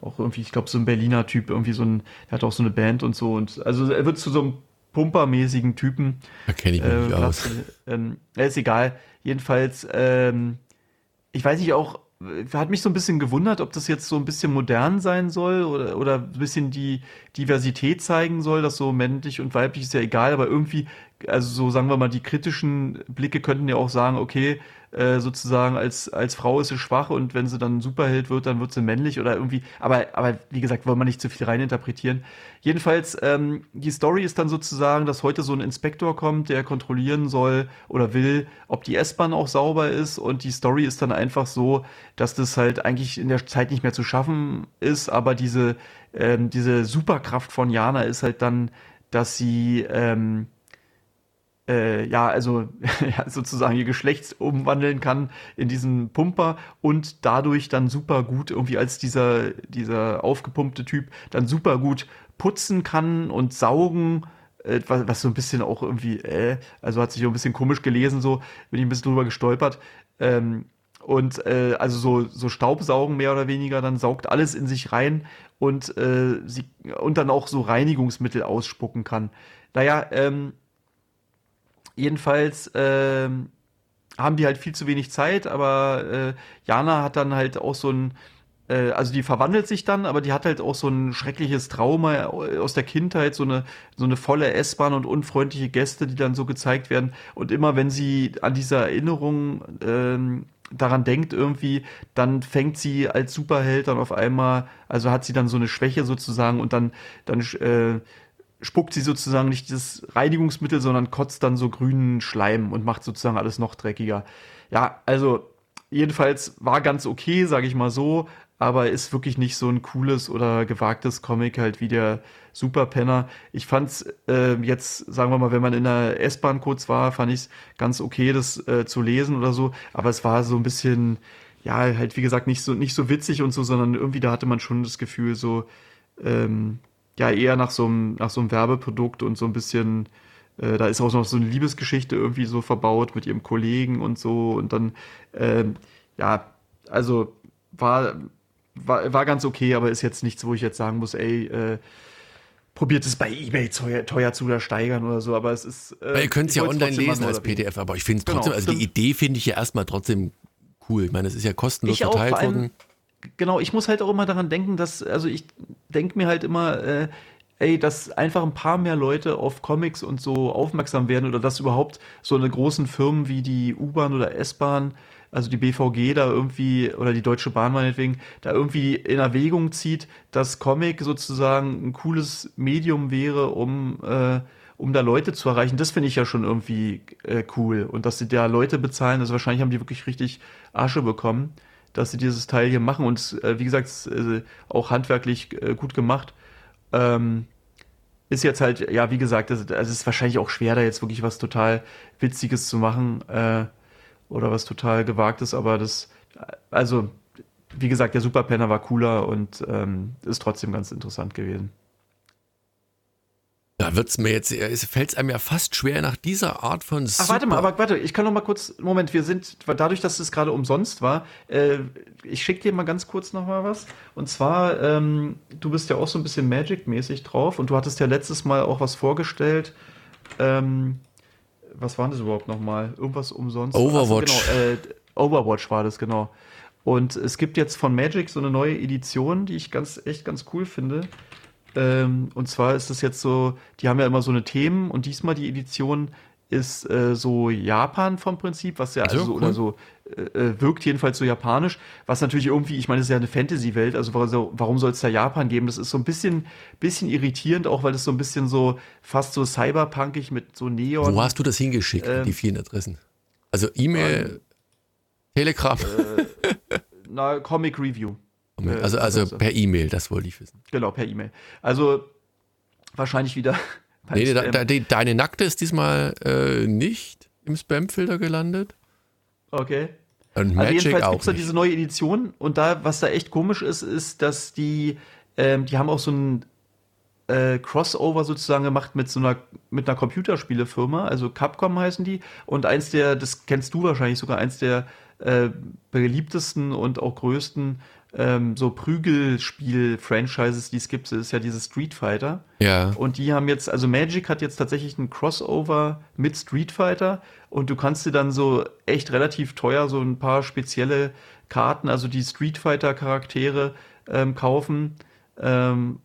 Auch irgendwie, ich glaube, so ein Berliner Typ, irgendwie so ein, der hat auch so eine Band und so. Und also er wird zu so einem pumpermäßigen Typen. Da kenne ich mich äh, nicht aus. Ähm, ist egal. Jedenfalls, ähm, ich weiß nicht auch, hat mich so ein bisschen gewundert, ob das jetzt so ein bisschen modern sein soll oder, oder ein bisschen die Diversität zeigen soll, dass so männlich und weiblich ist ja egal, aber irgendwie, also so sagen wir mal, die kritischen Blicke könnten ja auch sagen, okay, äh, sozusagen als, als Frau ist sie schwach und wenn sie dann Superheld wird, dann wird sie männlich oder irgendwie, aber, aber wie gesagt, wollen wir nicht zu viel reininterpretieren. Jedenfalls, ähm, die Story ist dann sozusagen, dass heute so ein Inspektor kommt, der kontrollieren soll oder will, ob die S-Bahn auch sauber ist und die Story ist dann einfach so, dass das halt eigentlich in der Zeit nicht mehr zu schaffen ist, aber diese, ähm, diese Superkraft von Jana ist halt dann, dass sie, ähm, äh, ja, also ja, sozusagen ihr Geschlecht umwandeln kann in diesen Pumper und dadurch dann super gut irgendwie als dieser, dieser aufgepumpte Typ dann super gut putzen kann und saugen äh, was, was so ein bisschen auch irgendwie, äh, also hat sich auch ein bisschen komisch gelesen, so bin ich ein bisschen drüber gestolpert. Ähm, und äh, also so, so Staubsaugen mehr oder weniger, dann saugt alles in sich rein und, äh, sie, und dann auch so Reinigungsmittel ausspucken kann. Naja, ähm, Jedenfalls äh, haben die halt viel zu wenig Zeit, aber äh, Jana hat dann halt auch so ein, äh, also die verwandelt sich dann, aber die hat halt auch so ein schreckliches Trauma aus der Kindheit, so eine, so eine volle S-Bahn und unfreundliche Gäste, die dann so gezeigt werden. Und immer wenn sie an diese Erinnerung ähm, daran denkt irgendwie, dann fängt sie als Superheld dann auf einmal, also hat sie dann so eine Schwäche sozusagen und dann, dann äh, spuckt sie sozusagen nicht das Reinigungsmittel, sondern kotzt dann so grünen Schleim und macht sozusagen alles noch dreckiger. Ja, also jedenfalls war ganz okay, sage ich mal so, aber ist wirklich nicht so ein cooles oder gewagtes Comic halt wie der Superpenner. Ich fand's äh, jetzt, sagen wir mal, wenn man in der S-Bahn kurz war, fand ich es ganz okay, das äh, zu lesen oder so, aber es war so ein bisschen, ja, halt wie gesagt, nicht so, nicht so witzig und so, sondern irgendwie da hatte man schon das Gefühl so, ähm, ja eher nach so einem, nach so einem Werbeprodukt und so ein bisschen, äh, da ist auch noch so eine Liebesgeschichte irgendwie so verbaut mit ihrem Kollegen und so und dann, ähm, ja, also war, war, war ganz okay, aber ist jetzt nichts, wo ich jetzt sagen muss, ey, äh, probiert es bei eBay teuer, teuer zu steigern oder so, aber es ist. Äh, ihr könnt es ja online lesen als PDF, aber ich finde es trotzdem, genau, also die Idee finde ich ja erstmal trotzdem cool. Ich meine, es ist ja kostenlos verteilt worden genau, ich muss halt auch immer daran denken, dass, also ich denke mir halt immer, äh, ey, dass einfach ein paar mehr Leute auf Comics und so aufmerksam werden oder dass überhaupt so eine großen Firmen wie die U-Bahn oder S-Bahn, also die BVG da irgendwie oder die Deutsche Bahn meinetwegen, da irgendwie in Erwägung zieht, dass Comic sozusagen ein cooles Medium wäre, um äh, um da Leute zu erreichen, das finde ich ja schon irgendwie äh, cool. Und dass sie da Leute bezahlen, also wahrscheinlich haben die wirklich richtig Asche bekommen dass sie dieses Teil hier machen und äh, wie gesagt, äh, auch handwerklich äh, gut gemacht. Ähm, ist jetzt halt, ja, wie gesagt, also, es ist wahrscheinlich auch schwer, da jetzt wirklich was total Witziges zu machen äh, oder was total Gewagtes, aber das, also, wie gesagt, der Superpenner war cooler und ähm, ist trotzdem ganz interessant gewesen. Da wird es mir jetzt, fällt es einem ja fast schwer nach dieser Art von Super Ach, warte mal, aber warte, ich kann noch mal kurz, Moment, wir sind, dadurch, dass es gerade umsonst war, äh, ich schicke dir mal ganz kurz noch mal was. Und zwar, ähm, du bist ja auch so ein bisschen Magic-mäßig drauf und du hattest ja letztes Mal auch was vorgestellt. Ähm, was war das überhaupt noch mal? Irgendwas umsonst? Overwatch. Also, genau, äh, Overwatch war das, genau. Und es gibt jetzt von Magic so eine neue Edition, die ich ganz, echt ganz cool finde. Ähm, und zwar ist es jetzt so, die haben ja immer so eine Themen und diesmal die Edition ist äh, so Japan vom Prinzip, was ja also, also cool. oder so äh, äh, wirkt jedenfalls so japanisch, was natürlich irgendwie, ich meine, es ist ja eine Fantasy-Welt, also warum, warum soll es da Japan geben? Das ist so ein bisschen, bisschen irritierend, auch weil es so ein bisschen so fast so cyberpunkig mit so Neon. Wo hast du das hingeschickt, ähm, die vielen Adressen? Also E-Mail, ähm, Telegram. Äh, na, Comic Review. Äh, also, also per E-Mail, das wollte ich wissen. Genau, per E-Mail. Also wahrscheinlich wieder. Nee, da, da, die, deine Nackte ist diesmal äh, nicht im Spam-Filter gelandet. Okay. Und Magic also jedenfalls gibt es da diese neue Edition und da, was da echt komisch ist, ist, dass die, ähm, die haben auch so ein äh, Crossover sozusagen gemacht mit so einer, mit einer Computerspielefirma, also Capcom heißen die. Und eins der, das kennst du wahrscheinlich sogar, eins der äh, beliebtesten und auch größten ähm, so Prügelspiel-Franchises, die es gibt, ist ja dieses Street Fighter. Ja. Und die haben jetzt, also Magic hat jetzt tatsächlich ein Crossover mit Street Fighter und du kannst dir dann so echt relativ teuer so ein paar spezielle Karten, also die Street Fighter Charaktere ähm, kaufen. Ähm,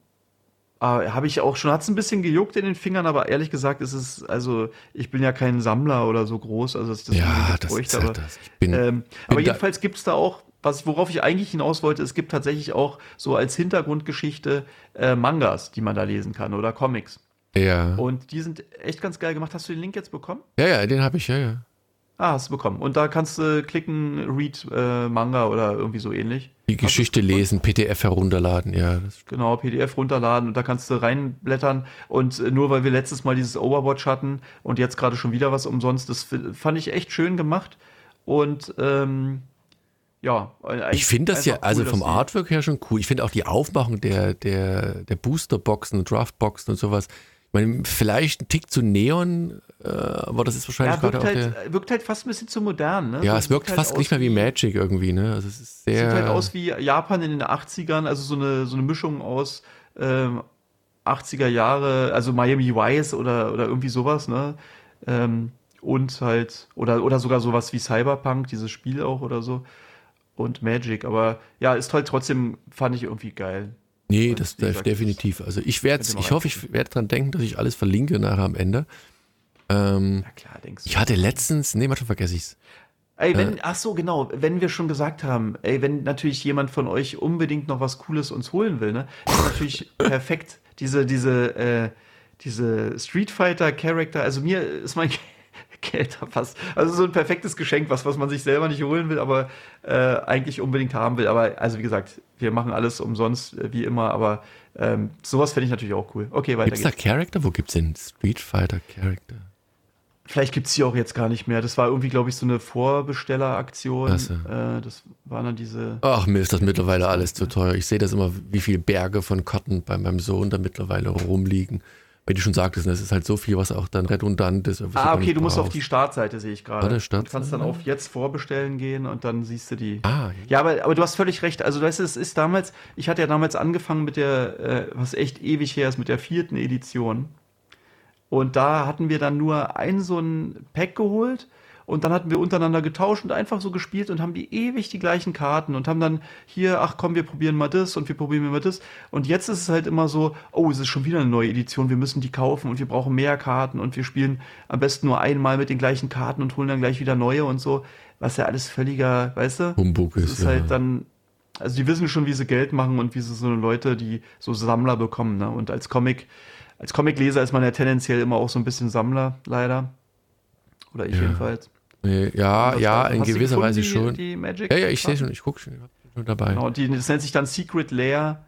habe ich auch schon, hat es ein bisschen gejuckt in den Fingern, aber ehrlich gesagt ist es, also ich bin ja kein Sammler oder so groß, also das, das ja, das bräuchte, aber, das. Bin, ähm, aber jedenfalls gibt es da auch was, worauf ich eigentlich hinaus wollte, es gibt tatsächlich auch so als Hintergrundgeschichte äh, Mangas, die man da lesen kann oder Comics. Ja. Und die sind echt ganz geil gemacht. Hast du den Link jetzt bekommen? Ja, ja, den habe ich, ja, ja. Ah, hast du bekommen. Und da kannst du klicken, Read äh, Manga oder irgendwie so ähnlich. Die Geschichte lesen, PDF herunterladen, ja. genau, PDF runterladen und da kannst du reinblättern. Und äh, nur weil wir letztes Mal dieses Overwatch hatten und jetzt gerade schon wieder was umsonst, das fand ich echt schön gemacht. Und ähm, ja, ich finde das ja, also vom Artwork her schon cool. Ich finde auch die Aufmachung der, der, der Boosterboxen und Draftboxen und sowas. Ich meine, vielleicht ein Tick zu Neon, äh, aber das ist wahrscheinlich ja, gerade auch halt, der, wirkt halt fast ein bisschen zu modern, ne? Ja, es wirkt halt fast nicht mehr wie Magic irgendwie, ne? Also es ist sehr. Sieht halt aus wie Japan in den 80ern, also so eine, so eine Mischung aus ähm, 80er Jahre, also Miami Vice oder, oder irgendwie sowas, ne? Ähm, und halt, oder, oder sogar sowas wie Cyberpunk, dieses Spiel auch oder so und Magic. Aber ja, ist halt trotzdem, fand ich irgendwie geil. Nee, und das gesagt, definitiv. Also ich werde ich hoffe, ich werde dran denken, dass ich alles verlinke nachher am Ende. Ähm, ja klar, denkst du. Ich hatte letztens, nee, manchmal vergesse ich's. Ey, wenn, äh, ach so, genau, wenn wir schon gesagt haben, ey, wenn natürlich jemand von euch unbedingt noch was Cooles uns holen will, ne, ist natürlich perfekt. Diese, diese, äh, diese Street Fighter Charakter, also mir ist mein Geld fast. Also so ein perfektes Geschenk, was, was man sich selber nicht holen will, aber äh, eigentlich unbedingt haben will. Aber also wie gesagt, wir machen alles umsonst, äh, wie immer, aber ähm, sowas fände ich natürlich auch cool. Okay, weiter gibt's geht's. da Charakter? Wo gibt es denn Street Fighter Charakter? Vielleicht gibt es die auch jetzt gar nicht mehr. Das war irgendwie, glaube ich, so eine Vorbestelleraktion. So. Äh, das waren dann diese. Ach, mir ist das mittlerweile alles zu teuer. Ich sehe das immer, wie viele Berge von Karten bei meinem Sohn da mittlerweile rumliegen wenn du schon sagtest, es ist halt so viel, was auch dann redundant ist. Ah, okay, du musst auf die Startseite, sehe ich gerade. Du kannst dann auf jetzt vorbestellen gehen und dann siehst du die. Ah, ja. ja, aber, aber du hast völlig recht. Also, weißt du, es ist damals, ich hatte ja damals angefangen mit der, äh, was echt ewig her ist, mit der vierten Edition. Und da hatten wir dann nur ein so ein Pack geholt und dann hatten wir untereinander getauscht und einfach so gespielt und haben die ewig die gleichen Karten und haben dann hier, ach komm, wir probieren mal das und wir probieren mal das. Und jetzt ist es halt immer so, oh, es ist schon wieder eine neue Edition, wir müssen die kaufen und wir brauchen mehr Karten und wir spielen am besten nur einmal mit den gleichen Karten und holen dann gleich wieder neue und so. Was ja alles völliger, weißt du? Humbug ist. Das ist ja. halt dann, also die wissen schon, wie sie Geld machen und wie sie so Leute, die so Sammler bekommen, ne? Und als Comic, als Comicleser ist man ja tendenziell immer auch so ein bisschen Sammler, leider. Oder ich ja. jedenfalls. Ja, ja, in gewisser Weise die, schon. Die ja, ja, ich sehe schon, ich gucke schon, schon dabei. Genau, die, das nennt sich dann Secret Layer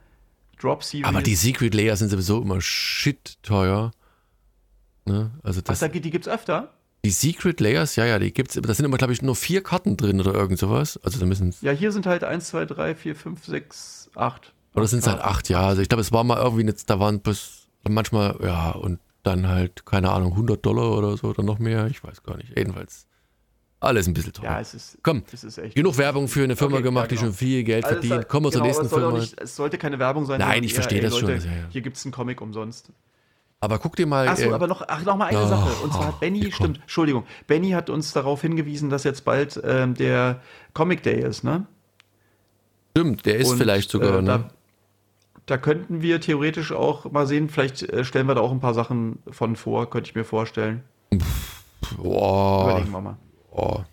Drop Series. Aber die Secret Layer sind sowieso immer shit teuer. Ne? Also das, Ach, die gibt's öfter? Die Secret Layers, ja, ja, die gibt's, da sind immer, glaube ich, nur vier Karten drin oder irgend sowas. Also da müssen Ja, hier sind halt 1, 2, 3, 4, 5, 6, 8. Oder sind es halt acht, ja. Also ich glaube, es war mal irgendwie, da waren bis manchmal, ja, und dann halt, keine Ahnung, 100 Dollar oder so oder noch mehr. Ich weiß gar nicht. Jedenfalls alles ein bisschen teuer. Ja, es ist, Komm, es ist echt. genug Werbung für eine Firma Okay, gemacht, ja, die genau. schon viel Geld Also verdient. soll- Kommen wir zur genau, nächsten soll auch Firma. Nicht, es sollte keine Werbung sein. Nein, ich verstehe das schon, Leute, ja. Hier gibt es einen Comic umsonst. Aber guck dir mal. Achso, äh, aber noch, ach, noch mal eine Oh, Sache. Und zwar hat Benny, komm. stimmt, Entschuldigung, Benny hat uns darauf hingewiesen, dass jetzt bald ähm, der Comic Day ist, ne? stimmt, der ist Und, vielleicht sogar, äh, ne? Da, da könnten wir theoretisch auch mal sehen, vielleicht äh, stellen wir da auch ein paar Sachen von vor, könnte ich mir vorstellen. Boah, Überlegen wir mal. Boah.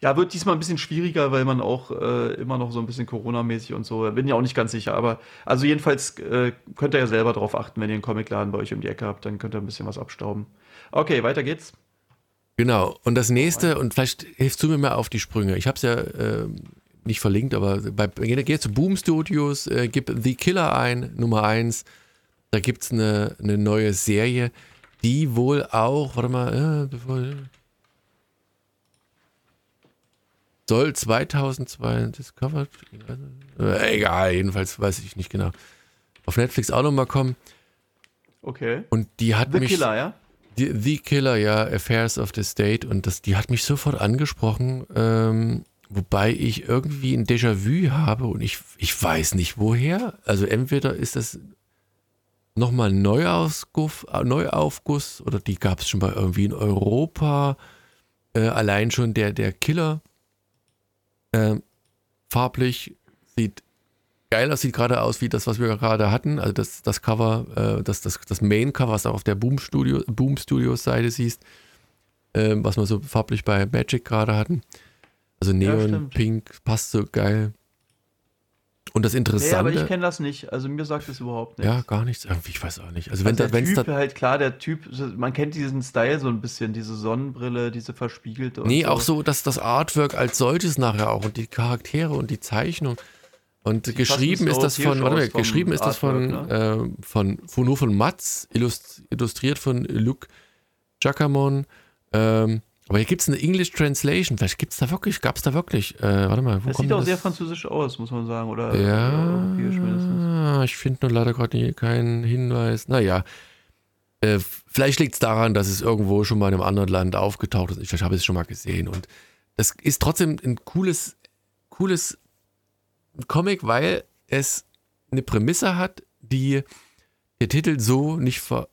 Ja, wird diesmal ein bisschen schwieriger, weil man auch äh, immer noch so ein bisschen Corona-mäßig und so, bin ja auch nicht ganz sicher, aber also jedenfalls äh, könnt ihr ja selber drauf achten, wenn ihr einen Comicladen bei euch um die Ecke habt, dann könnt ihr ein bisschen was abstauben. Okay, weiter geht's. Genau. Und das nächste, und vielleicht hilfst du mir mal auf die Sprünge. Ich habe es ja äh, nicht verlinkt, aber bei, geh, geh zu Boom Studios, äh, gib The Killer ein, Nummer 1. Da gibt es eine, eine neue Serie, die wohl auch, warte mal, äh, bevor, soll 2002 discovered, äh, egal, jedenfalls weiß ich nicht genau. Auf Netflix auch nochmal kommen. Okay. Und die hat The mich. Killer, ja? Die, The Killer, ja, Affairs of the State. Und das, die hat mich sofort angesprochen, ähm, wobei ich irgendwie ein Déjà-vu habe und ich, ich weiß nicht woher. Also entweder ist das nochmal ein Neuausguss, äh, Neuaufguss oder die gab es schon mal irgendwie in Europa. Äh, allein schon der, der Killer äh, farblich sieht geil aus, sieht gerade aus wie das, was wir gerade hatten. Also das, das Cover, äh, das, das, das Main-Cover, was du auf der Boom, Studio, Boom Studios Seite siehst, ähm, was wir so farblich bei Magic gerade hatten. Also Neon, stimmt. Pink, passt so geil. Und das Nee, aber Interessante, ich kenne das nicht. Also mir sagt das überhaupt nichts. ja, gar nichts, irgendwie, ich weiß auch nicht. Also wenn Also der Typ da, halt klar, der Typ, man kennt diesen Style so ein bisschen, diese Sonnenbrille, diese verspiegelte. und nee, auch so, dass das Artwork als solches nachher auch und die Charaktere und die Zeichnung. Und geschrieben ein ist das von, warte mal, aus geschrieben vom ist das von, Artwork, äh, von, von, nur von Mats, illust, illustriert von Luke Giacamon. Ähm, aber hier gibt es eine English Translation. Vielleicht gibt es da wirklich, gab es da wirklich, äh, warte mal, wo Das kommt sieht auch das? sehr französisch aus, muss man sagen. Oder mindestens. Ja, ich finde nur leider gerade keinen Hinweis. Naja, äh, vielleicht liegt es daran, dass es irgendwo schon mal in einem anderen Land aufgetaucht ist. Ich habe es schon mal gesehen. Und das ist trotzdem ein cooles, cooles Comic, weil es eine Prämisse hat, die der Titel so nicht ver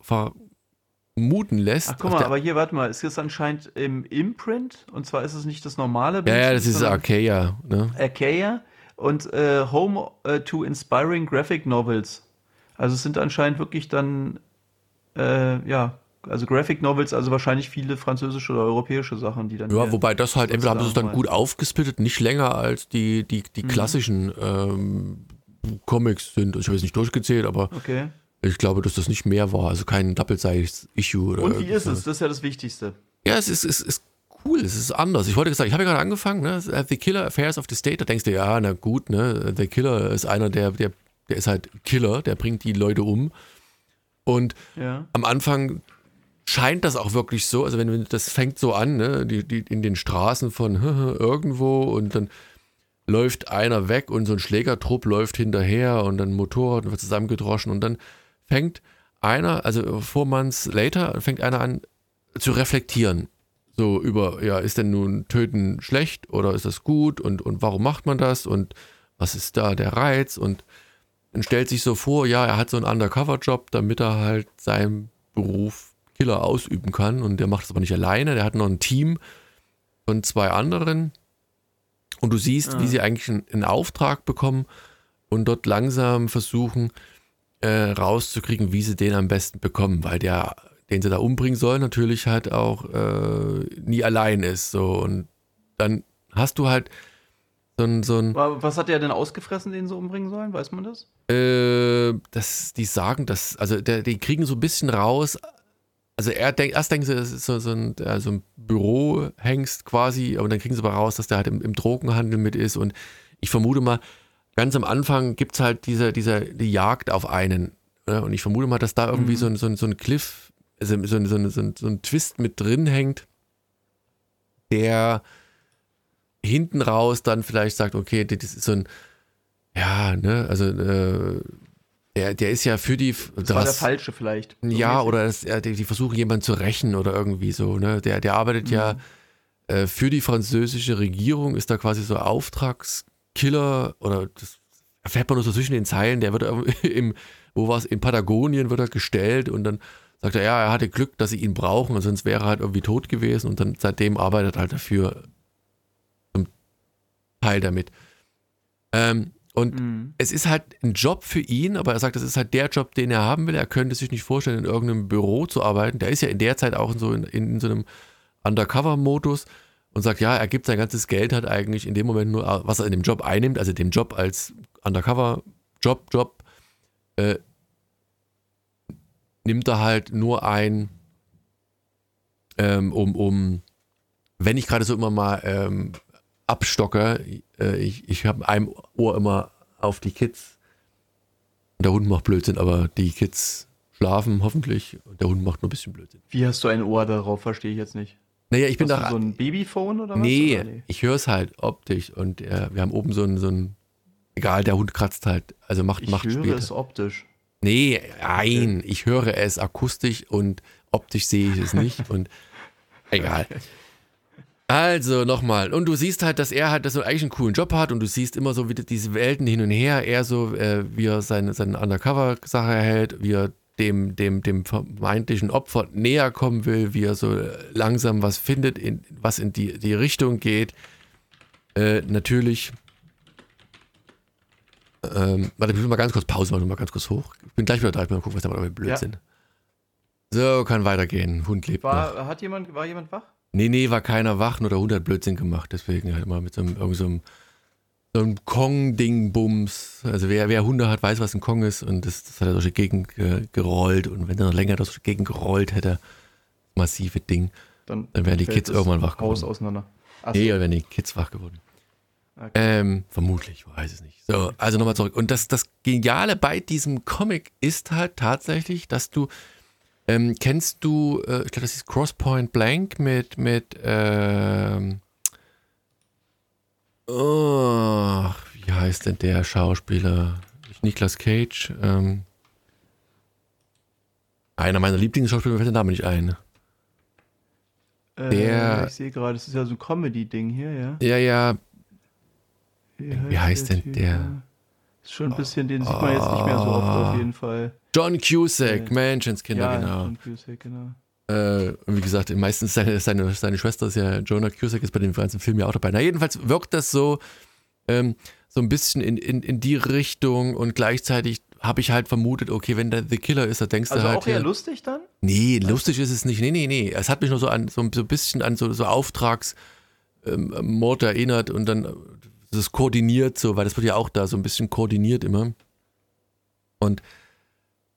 vermuten lässt. Ach, guck mal, aber hier, warte mal, es ist anscheinend im Imprint und zwar ist es nicht das normale ja, Bild, ja, das ist Archaea. Ne? Archaea und äh, Home äh, to Inspiring Graphic Novels. Also es sind anscheinend wirklich dann, äh, ja, also Graphic Novels, also wahrscheinlich viele französische oder europäische Sachen, die dann. Ja, wobei das halt, entweder haben sie es dann gut aufgesplittet, nicht länger als die, die, Mhm. die klassischen ähm, Comics sind. Ich habe es nicht durchgezählt, aber Okay. Ich glaube, dass das nicht mehr war. Also kein Double-Size-Issue oder Und wie ist es? Das ist ja das Wichtigste. Ja, es ist, es ist cool, es ist anders. Ich wollte gesagt, ich habe ja gerade angefangen, ne? The Killer Affairs of the State, da denkst du, ja, na gut, ne? The Killer ist einer, der, der, der ist halt Killer, der bringt die Leute um. Und Ja. am Anfang scheint das auch wirklich so, also wenn wenn das fängt so an, ne, die, die in den Straßen von irgendwo und dann läuft einer weg und so ein Schlägertrupp läuft hinterher und dann ein Motorrad wird zusammengedroschen und dann fängt einer, also four months later, fängt einer an zu reflektieren. So über, ja, ist denn nun Töten schlecht oder ist das gut und, und warum macht man das und was ist da der Reiz und dann stellt sich so vor, ja, er hat so einen Undercover-Job, damit er halt seinen Beruf Killer ausüben kann und der macht es aber nicht alleine, der hat noch ein Team von zwei anderen und du siehst, wie Ah. sie eigentlich einen, einen Auftrag bekommen und dort langsam versuchen äh, rauszukriegen, wie sie den am besten bekommen, weil der, den sie da umbringen sollen, natürlich halt auch äh, nie allein ist. So und dann hast du halt so ein, so ein Was hat der denn ausgefressen, den sie umbringen sollen? Weiß man das? äh, das, die sagen das, also der, die kriegen so ein bisschen raus. Also er denkt, erst denken sie, das ist so, so ein, äh, so ein Bürohengst quasi, aber dann kriegen sie aber raus, dass der halt im, im Drogenhandel mit ist. Und ich vermute mal, ganz am Anfang gibt es halt diese, diese, die Jagd auf einen. Ne? Und ich vermute mal, dass da irgendwie Mhm. so, ein, so, ein, so ein Cliff, also so, ein- so, ein- so, ein- so ein Twist mit drin hängt, der hinten raus dann vielleicht sagt, okay, das ist so ein, ja, ne, also äh, der, der ist ja für die. Das, das war der falsche vielleicht. So ja, mäßig. oder das, die, die, versuchen jemanden zu rächen oder irgendwie so, ne? Der, der arbeitet mhm. ja äh, für die französische Regierung, ist da quasi so Auftragskiller oder das erfährt man nur so zwischen den Zeilen, der wird im, wo war es, in Patagonien wird er gestellt und dann sagt er, ja, er hatte Glück, dass sie ihn brauchen, sonst wäre er halt irgendwie tot gewesen und dann seitdem arbeitet er halt dafür zum Teil damit. Ähm, und mhm. es ist halt ein Job für ihn, aber er sagt, das ist halt der Job, den er haben will. Er könnte sich nicht vorstellen, in irgendeinem Büro zu arbeiten. Der ist ja in der Zeit auch in so, in, in so einem Undercover-Modus und sagt, ja, er gibt sein ganzes Geld halt eigentlich in dem Moment nur, was er in dem Job einnimmt, also dem Job als Undercover-Job, Job, äh, nimmt er halt nur ein, ähm, um, um, wenn ich gerade so immer mal ähm, abstocke. Äh, ich ich habe einem Ohr immer auf die Kids. Der Hund macht Blödsinn, aber die Kids schlafen hoffentlich und der Hund macht nur ein bisschen Blödsinn. Wie hast du ein Ohr darauf? Verstehe ich jetzt nicht. Naja, ich bin da. so ein Babyphone oder was? Nee, oder nee? ich höre es halt optisch und äh, wir haben oben so ein, so ein. Egal, der Hund kratzt halt. Also macht, ich macht höre später. es optisch. Nee, nein, ich höre es akustisch und optisch sehe ich es nicht und egal. Also nochmal. Und du siehst halt, dass er halt so eigentlich einen coolen Job hat und du siehst immer so wie diese Welten hin und her. Er so, äh, wie er seine, seine Undercover-Sache erhält, wie er dem, dem, dem vermeintlichen Opfer näher kommen will, wie er so langsam was findet, in, was in die, die Richtung geht. Äh, natürlich. Ähm, warte, ich will mal ganz kurz Pause machen, mal ganz kurz hoch. Ich bin gleich wieder da, ich will mal gucken, was da mal Blödsinn. Ja. So, kann weitergehen. Hund lebt war, noch. Hat jemand, war jemand wach? Nee, nee, war keiner wach, nur der Hund hat Blödsinn gemacht. Deswegen halt mal mit so einem, irgend so einem, so einem Kong-Ding-Bums. Also wer, wer Hunde hat, weiß, was ein Kong ist. Und das, das hat er durch die Gegend ge gerollt. Und wenn er noch länger durch die Gegend gerollt hätte, massive Ding, dann, dann wären die Kids irgendwann wach geworden. Haus auseinander. Achso. Nee, dann wären die Kids wach geworden. Okay. Ähm, vermutlich, weiß es nicht. So, also nochmal zurück. Und das, das Geniale bei diesem Comic ist halt tatsächlich, dass du ähm, kennst du, äh, ich glaube, das ist Crosspoint Blank mit, mit, ähm, oh, wie heißt denn der Schauspieler? Niklas Cage. Ähm, einer meiner Lieblingsschauspieler fällt der Name nicht ein. Äh, der, ich sehe gerade, das ist ja so ein Comedy-Ding hier, ja? Ja, ja. Wie heißt, wie heißt denn der? Ist schon ein bisschen, den sieht man jetzt nicht mehr so oft auf jeden Fall. John Cusack, äh, Menschenskinder, ja, genau. John Cusack, genau. Äh, und wie gesagt, meistens seine, seine, seine Schwester ist ja Jonah Cusack, ist bei dem ganzen Film ja auch dabei. Na, jedenfalls wirkt das so, ähm, so ein bisschen in, in, in die Richtung und gleichzeitig habe ich halt vermutet, okay, wenn der The Killer ist, da denkst also du halt. Also auch eher lustig dann? Nee, lustig ist es nicht. Nee, nee, nee. Es hat mich nur so an so, so ein bisschen an so, so Auftragsmord ähm, erinnert und dann das koordiniert so, weil das wird ja auch da so ein bisschen koordiniert immer. Und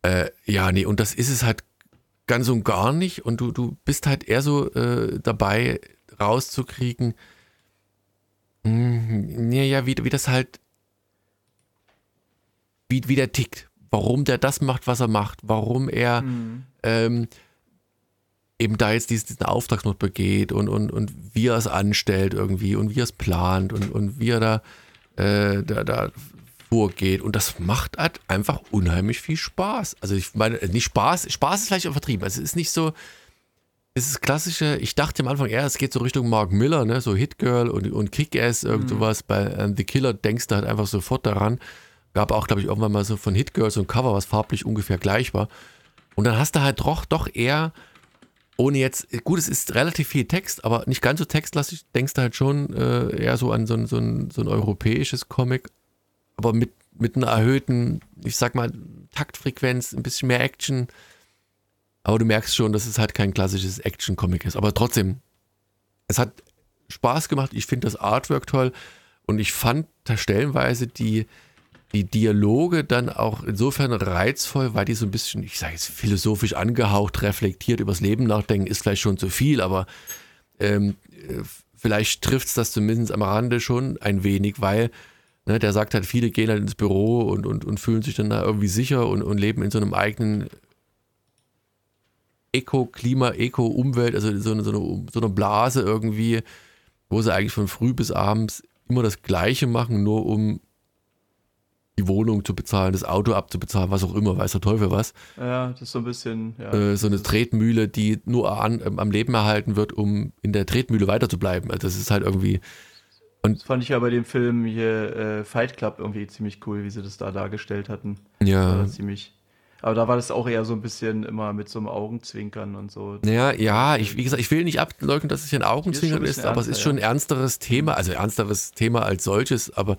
äh, ja, nee, und das ist es halt ganz und gar nicht. Und du, du bist halt eher so äh, dabei, rauszukriegen, mh, hm, ja, wie, wie das halt, wie, wie der tickt. Warum der das macht, was er macht. Warum er mhm. ähm, eben da jetzt diesen, diesen Auftragsmord begeht und, und, und wie er es anstellt irgendwie und wie er es plant und, und wie er da, äh, da, da vorgeht. Und das macht halt einfach unheimlich viel Spaß. Also ich meine, nicht Spaß, Spaß ist vielleicht auch vertrieben. Also es ist nicht so, es ist klassische, ich dachte am Anfang eher, es geht so Richtung Mark Miller, ne, so Hit Girl und, und Kick-Ass, irgend mhm. sowas. Bei ähm, The Killer denkst du halt einfach sofort daran. Gab auch, glaube ich, irgendwann mal so von Hit Girl so ein Cover, was farblich ungefähr gleich war. Und dann hast du halt doch, doch eher ohne jetzt, gut, es ist relativ viel Text, aber nicht ganz so textlastig, denkst du halt schon äh, eher so an so ein, so, ein, so ein europäisches Comic, aber mit, mit einer erhöhten, ich sag mal, Taktfrequenz, ein bisschen mehr Action. Aber du merkst schon, dass es halt kein klassisches Action-Comic ist. Aber trotzdem, es hat Spaß gemacht. Ich finde das Artwork toll und ich fand da stellenweise die, die Dialoge dann auch insofern reizvoll, weil die so ein bisschen, ich sage jetzt philosophisch angehaucht, reflektiert übers Leben nachdenken, ist vielleicht schon zu viel, aber ähm, vielleicht trifft es das zumindest am Rande schon ein wenig, weil ne, der sagt halt, viele gehen halt ins Büro und, und, und fühlen sich dann da irgendwie sicher und, und leben in so einem eigenen Eco, Klima, Eco, Umwelt, also so eine, so eine, so eine Blase irgendwie, wo sie eigentlich von früh bis abends immer das Gleiche machen, nur um die Wohnung zu bezahlen, das Auto abzubezahlen, was auch immer, weiß der Teufel was. Ja, das ist so ein bisschen. Ja, äh, so eine Tretmühle, die nur an, am Leben erhalten wird, um in der Tretmühle weiter zu bleiben. Also das ist halt irgendwie. Und das fand ich ja bei dem Film hier äh, Fight Club irgendwie ziemlich cool, wie sie das da dargestellt hatten. Ja. ziemlich. Aber da war das auch eher so ein bisschen immer mit so einem Augenzwinkern und so. Ja, ja, ich, wie gesagt, ich will nicht ableugnen, dass es hier ein Augenzwinkern ist, ist aber es ist schon ein ernsteres Thema, also ernsteres Thema als solches, aber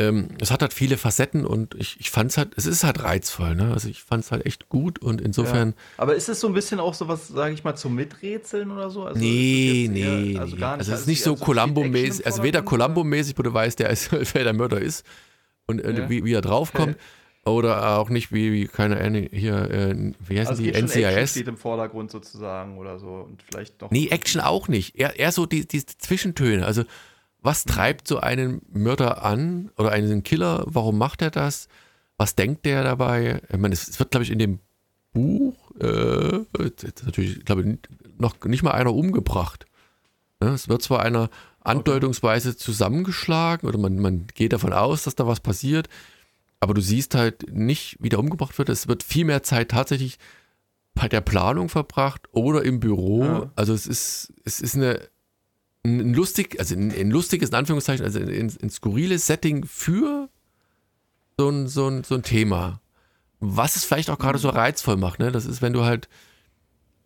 ähm, es hat halt viele Facetten und ich, ich fand es halt, es ist halt reizvoll, ne? Also ich fand es halt echt gut und insofern. Ja. Aber ist es so ein bisschen auch so was, sage ich mal, zum Miträtseln oder so? Also nee, nee, eher, also gar nicht. Also es ist nicht so Columbo-mäßig, also weder Columbo-mäßig, wo du weißt, der ist, wer der Mörder ist und äh, ja. wie, wie er draufkommt. Okay. Oder auch nicht wie, wie keine Ahnung, hier, äh, wie heißen also die, NCIS? Action steht im Vordergrund sozusagen oder so und vielleicht noch. Nee, Action auch nicht. Eher, eher so die, die Zwischentöne. Also, was treibt so einen Mörder an oder einen Killer? Warum macht er das? Was denkt der dabei? Ich meine, es wird, glaube ich, in dem Buch, äh, natürlich, glaube ich, noch nicht mal einer umgebracht. Ja, es wird zwar einer andeutungsweise zusammengeschlagen oder man, man geht davon aus, dass da was passiert aber du siehst halt nicht, wie der umgebracht wird. Es wird viel mehr Zeit tatsächlich bei der Planung verbracht oder im Büro. Ja. Also es ist, es ist eine, ein lustig, also ein, ein lustiges, in Anführungszeichen, also ein, ein skurriles Setting für so ein, so ein, so ein Thema. Was es vielleicht auch gerade so reizvoll macht, ne? Das ist, wenn du halt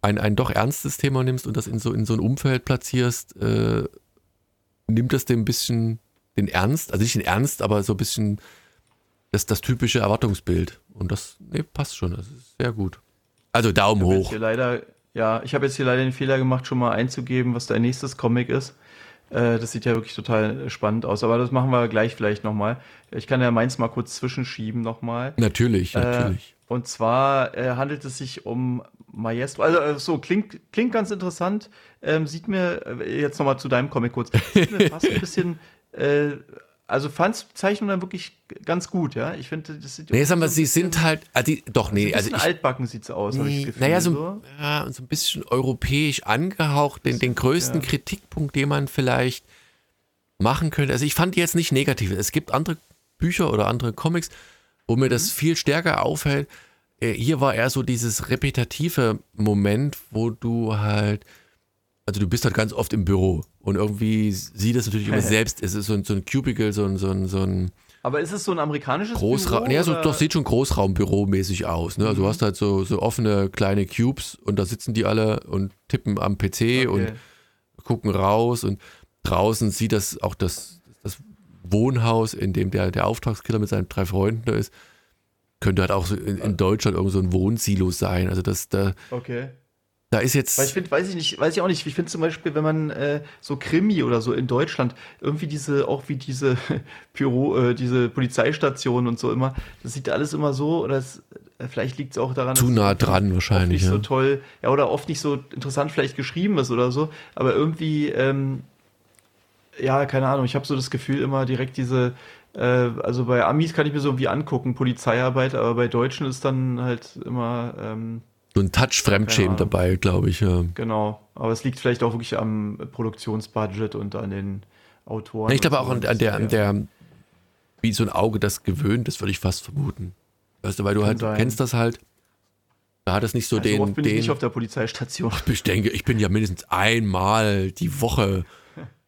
ein, ein doch ernstes Thema nimmst und das in so, in so ein Umfeld platzierst, äh, nimmt das dem ein bisschen den Ernst, also nicht den Ernst, aber so ein bisschen das, das typische Erwartungsbild. Und das nee, passt schon, das ist sehr gut. Also Daumen ich hoch. Leider, ja, ich habe jetzt hier leider den Fehler gemacht, schon mal einzugeben, was dein nächstes Comic ist. Äh, das sieht ja wirklich total spannend aus, aber das machen wir gleich vielleicht nochmal. Ich kann ja meins mal kurz zwischenschieben nochmal. Natürlich, natürlich. Äh, und zwar äh, handelt es sich um Maestro. Also so, klingt, klingt ganz interessant. Ähm, sieht mir, jetzt nochmal zu deinem Comic kurz, sieht mir fast ein bisschen also fand's Zeichnung dann wirklich ganz gut, ja. Ich finde, das sieht. Nee, sag mal, so sie sind halt, also die, doch, nee, so also. Ich, altbacken sieht's aus, nee, ich Gefühl, Naja, so, so. Ja, so ein bisschen europäisch angehaucht, den, den größten ja. Kritikpunkt, den man vielleicht machen könnte. Also ich fand die jetzt nicht negativ. Es gibt andere Bücher oder andere Comics, wo mir mhm. das viel stärker auffällt. Äh, hier war eher so dieses repetitive Moment, wo du halt also du bist halt ganz oft im Büro und irgendwie sieht es natürlich immer selbst, es ist so ein, so ein Cubicle, so ein, so ein, so ein aber ist es so ein amerikanisches Großra Büro? Ja, so, doch, sieht schon Großraumbüro-mäßig aus. Ne? Also mhm. du hast halt so, so offene kleine Cubes und da sitzen die alle und tippen am PC okay. und gucken raus und draußen sieht das auch das, das Wohnhaus, in dem der, der Auftragskiller mit seinen drei Freunden da ist, könnte halt auch so in, in Deutschland irgend so ein Wohnsilo sein. Also das da. Okay. Da ist jetzt. Weil ich finde, weiß ich nicht, weiß ich auch nicht. Ich finde zum Beispiel, wenn man äh, so Krimi oder so in Deutschland irgendwie diese, auch wie diese Büro, äh, diese Polizeistation und so immer, das sieht alles immer so, oder es, äh, vielleicht liegt es auch daran, zu nah dran wahrscheinlich. Nicht ja. so toll, ja, oder oft nicht so interessant vielleicht geschrieben ist oder so, aber irgendwie, ähm, ja, keine Ahnung, ich habe so das Gefühl immer direkt diese, äh, also bei Amis kann ich mir so irgendwie angucken, Polizeiarbeit, aber bei Deutschen ist dann halt immer, ähm, so ein Touch Fremdschämen dabei, glaube ich. Ja. Genau, aber es liegt vielleicht auch wirklich am Produktionsbudget und an den Autoren. ich glaube auch an, an, der, an der, wie so ein Auge das gewöhnt, das würde ich fast vermuten. Weißt du, weil du halt, du kennst das halt. Da hat es nicht so also den. Oft bin den, ich nicht auf der Polizeistation. Ich denke, ich bin ja mindestens einmal die Woche,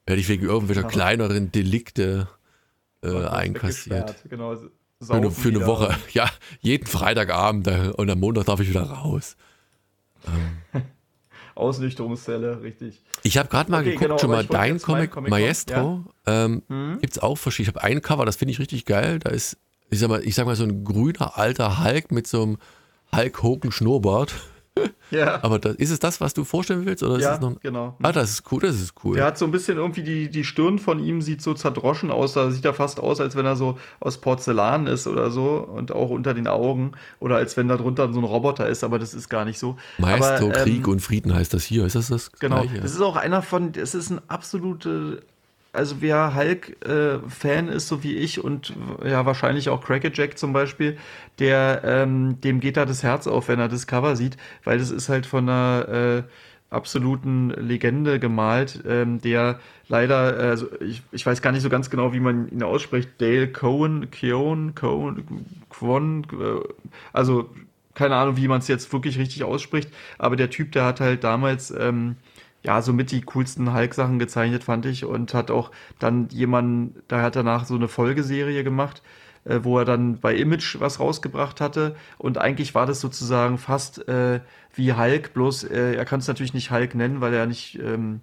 werde ich wegen irgendwelcher ja. kleineren Delikte äh, einkassiert. Genau, für eine, für eine Woche. Ja, jeden Freitagabend und am Montag darf ich wieder raus. Ähm. Ausnüchterungszelle, richtig. Ich habe gerade mal okay, geguckt, genau, schon mal dein Comic, Comic, Maestro. Ja. Ähm, hm? Gibt es auch verschiedene. Ich habe ein Cover, das finde ich richtig geil. Da ist, ich sag, mal, ich sag mal, so ein grüner alter Hulk mit so einem Hulk Hogan Schnurrbart. Ja. Aber das, ist es das, was du vorstellen willst? Oder ja, ist es noch, genau. Ah, das ist cool, das ist cool. Der hat so ein bisschen irgendwie die, die Stirn von ihm sieht so zerdroschen aus. Da sieht er fast aus, als wenn er so aus Porzellan ist oder so. Und auch unter den Augen. Oder als wenn da drunter so ein Roboter ist, aber das ist gar nicht so. Maestro, aber, ähm, Krieg und Frieden heißt das hier. Ist das das? Genau. Gleiche? Das ist auch einer von, es ist ein absolute also wer Hulk-Fan äh, ist, so wie ich und ja wahrscheinlich auch Jack zum Beispiel, der ähm, dem geht da das Herz auf, wenn er das Cover sieht, weil das ist halt von einer äh, absoluten Legende gemalt, ähm, der leider, also ich, ich weiß gar nicht so ganz genau, wie man ihn ausspricht, Dale Cohen, Keown, Cohen, Quon, äh, also keine Ahnung, wie man es jetzt wirklich richtig ausspricht, aber der Typ, der hat halt damals ähm, ja somit die coolsten Hulk-Sachen gezeichnet, fand ich, und hat auch dann jemanden, da hat danach so eine Folgeserie gemacht, äh, wo er dann bei Image was rausgebracht hatte. Und eigentlich war das sozusagen fast äh, wie Hulk, bloß äh, er kann es natürlich nicht Hulk nennen, weil er nicht, ähm,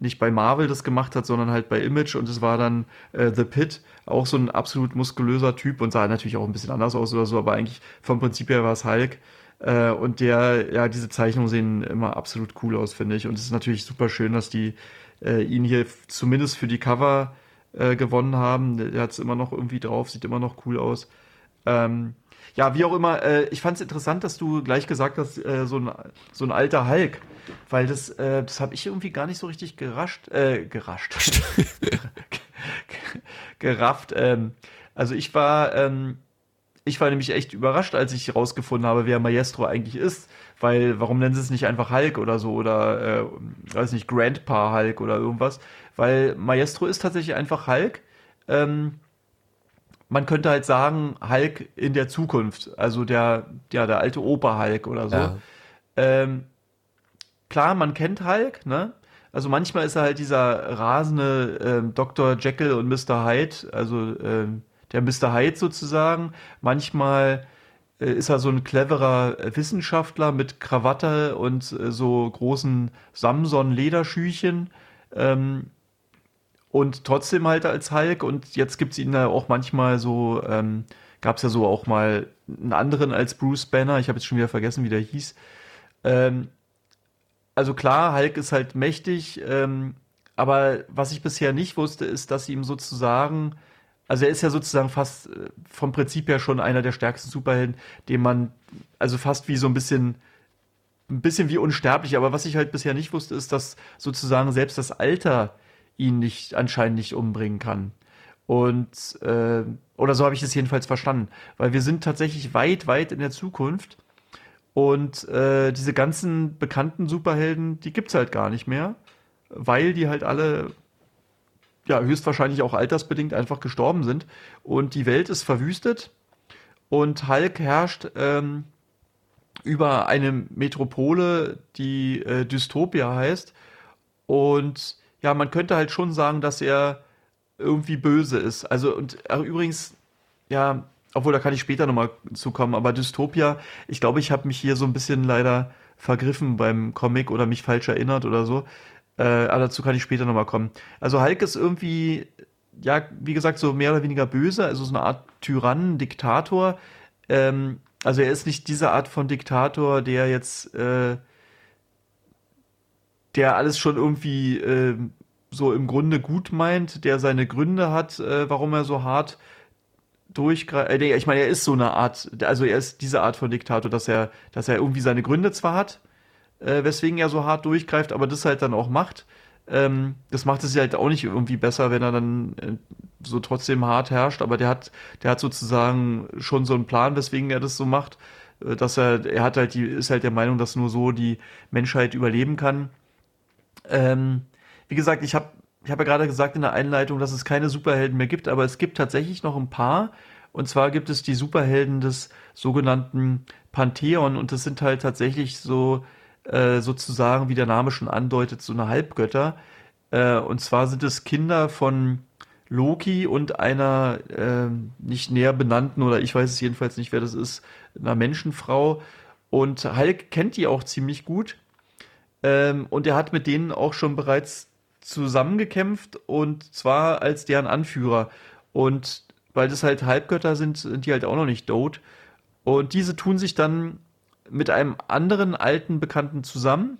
nicht bei Marvel das gemacht hat, sondern halt bei Image. Und es war dann äh, The Pit, auch so ein absolut muskulöser Typ und sah natürlich auch ein bisschen anders aus oder so, aber eigentlich vom Prinzip her war es Hulk. Äh, und der, ja, diese Zeichnungen sehen immer absolut cool aus, finde ich. Und es ist natürlich super schön, dass die äh, ihn hier zumindest für die Cover äh, gewonnen haben. Der hat es immer noch irgendwie drauf, sieht immer noch cool aus. Ähm, ja, wie auch immer, äh, ich fand es interessant, dass du gleich gesagt hast, äh, so, ein, so ein alter Hulk, weil das, äh, das habe ich irgendwie gar nicht so richtig gerascht, äh, gerascht, gerafft. Ähm, also ich war, ähm, ich war nämlich echt überrascht, als ich herausgefunden habe, wer Maestro eigentlich ist. Weil, warum nennen sie es nicht einfach Hulk oder so oder, äh, weiß nicht, Grandpa Hulk oder irgendwas? Weil Maestro ist tatsächlich einfach Hulk. Ähm, man könnte halt sagen, Hulk in der Zukunft. Also der, ja, der alte Opa Hulk oder so. Ja. Ähm, klar, man kennt Hulk, ne? Also manchmal ist er halt dieser rasende ähm, Dr. Jekyll und Mr. Hyde, also ähm, der Mr. Hyde sozusagen. Manchmal äh, ist er so ein cleverer Wissenschaftler mit Krawatte und äh, so großen Samson-Lederschüchen. Ähm, und trotzdem halt als Hulk. Und jetzt gibt es ihn da auch manchmal so, ähm, gab es ja so auch mal einen anderen als Bruce Banner. Ich habe jetzt schon wieder vergessen, wie der hieß. Ähm, also klar, Hulk ist halt mächtig, ähm, aber was ich bisher nicht wusste, ist, dass sie ihm sozusagen also er ist ja sozusagen fast äh, vom Prinzip her schon einer der stärksten Superhelden, den man, also fast wie so ein bisschen, ein bisschen wie unsterblich. Aber was ich halt bisher nicht wusste, ist, dass sozusagen selbst das Alter ihn nicht, anscheinend nicht umbringen kann. Und, äh, oder so habe ich es jedenfalls verstanden. Weil wir sind tatsächlich weit, weit in der Zukunft. Und äh, diese ganzen bekannten Superhelden, die gibt es halt gar nicht mehr, weil die halt alle ja, höchstwahrscheinlich auch altersbedingt einfach gestorben sind. Und die Welt ist verwüstet und Hulk herrscht ähm, über eine Metropole, die äh, Dystopia heißt. Und ja, man könnte halt schon sagen, dass er irgendwie böse ist. Also, und ach, übrigens, ja, obwohl da kann ich später nochmal zukommen, aber Dystopia, ich glaube, ich habe mich hier so ein bisschen leider vergriffen beim Comic oder mich falsch erinnert oder so. Äh, aber dazu kann ich später nochmal kommen. Also Hulk ist irgendwie, ja, wie gesagt, so mehr oder weniger böse, also so eine Art Tyrann, Diktator. Ähm, also er ist nicht diese Art von Diktator, der jetzt, äh, der alles schon irgendwie äh, so im Grunde gut meint, der seine Gründe hat, äh, warum er so hart durchgreift. Äh, ich meine, er ist so eine Art, also er ist diese Art von Diktator, dass er, dass er irgendwie seine Gründe zwar hat, äh, weswegen er so hart durchgreift, aber das halt dann auch macht. Ähm, das macht es ja halt auch nicht irgendwie besser, wenn er dann äh, so trotzdem hart herrscht, aber der hat, der hat sozusagen schon so einen Plan, weswegen er das so macht, äh, dass er, er hat halt die, ist halt der Meinung, dass nur so die Menschheit überleben kann. Ähm, wie gesagt, ich habe ich habe ja gerade gesagt in der Einleitung, dass es keine Superhelden mehr gibt, aber es gibt tatsächlich noch ein paar. Und zwar gibt es die Superhelden des sogenannten Pantheon und das sind halt tatsächlich so äh, sozusagen, wie der Name schon andeutet, so eine Halbgötter. Äh, und zwar sind es Kinder von Loki und einer äh, nicht näher benannten, oder ich weiß es jedenfalls nicht, wer das ist, einer Menschenfrau. Und Hulk kennt die auch ziemlich gut. Ähm, und er hat mit denen auch schon bereits zusammengekämpft und zwar als deren Anführer. Und weil das halt Halbgötter sind, sind die halt auch noch nicht tot. Und diese tun sich dann mit einem anderen alten Bekannten zusammen.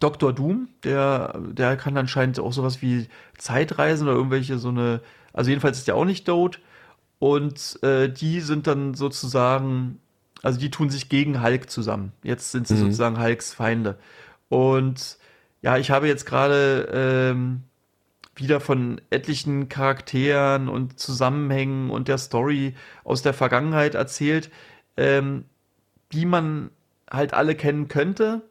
Dr. Doom, der, der kann anscheinend auch sowas wie Zeitreisen oder irgendwelche so eine, also jedenfalls ist der auch nicht tot. Und äh, die sind dann sozusagen, also die tun sich gegen Hulk zusammen. Jetzt sind sie mhm. sozusagen Hulks Feinde. Und ja, ich habe jetzt gerade ähm, wieder von etlichen Charakteren und Zusammenhängen und der Story aus der Vergangenheit erzählt. Ähm, die man halt alle kennen könnte.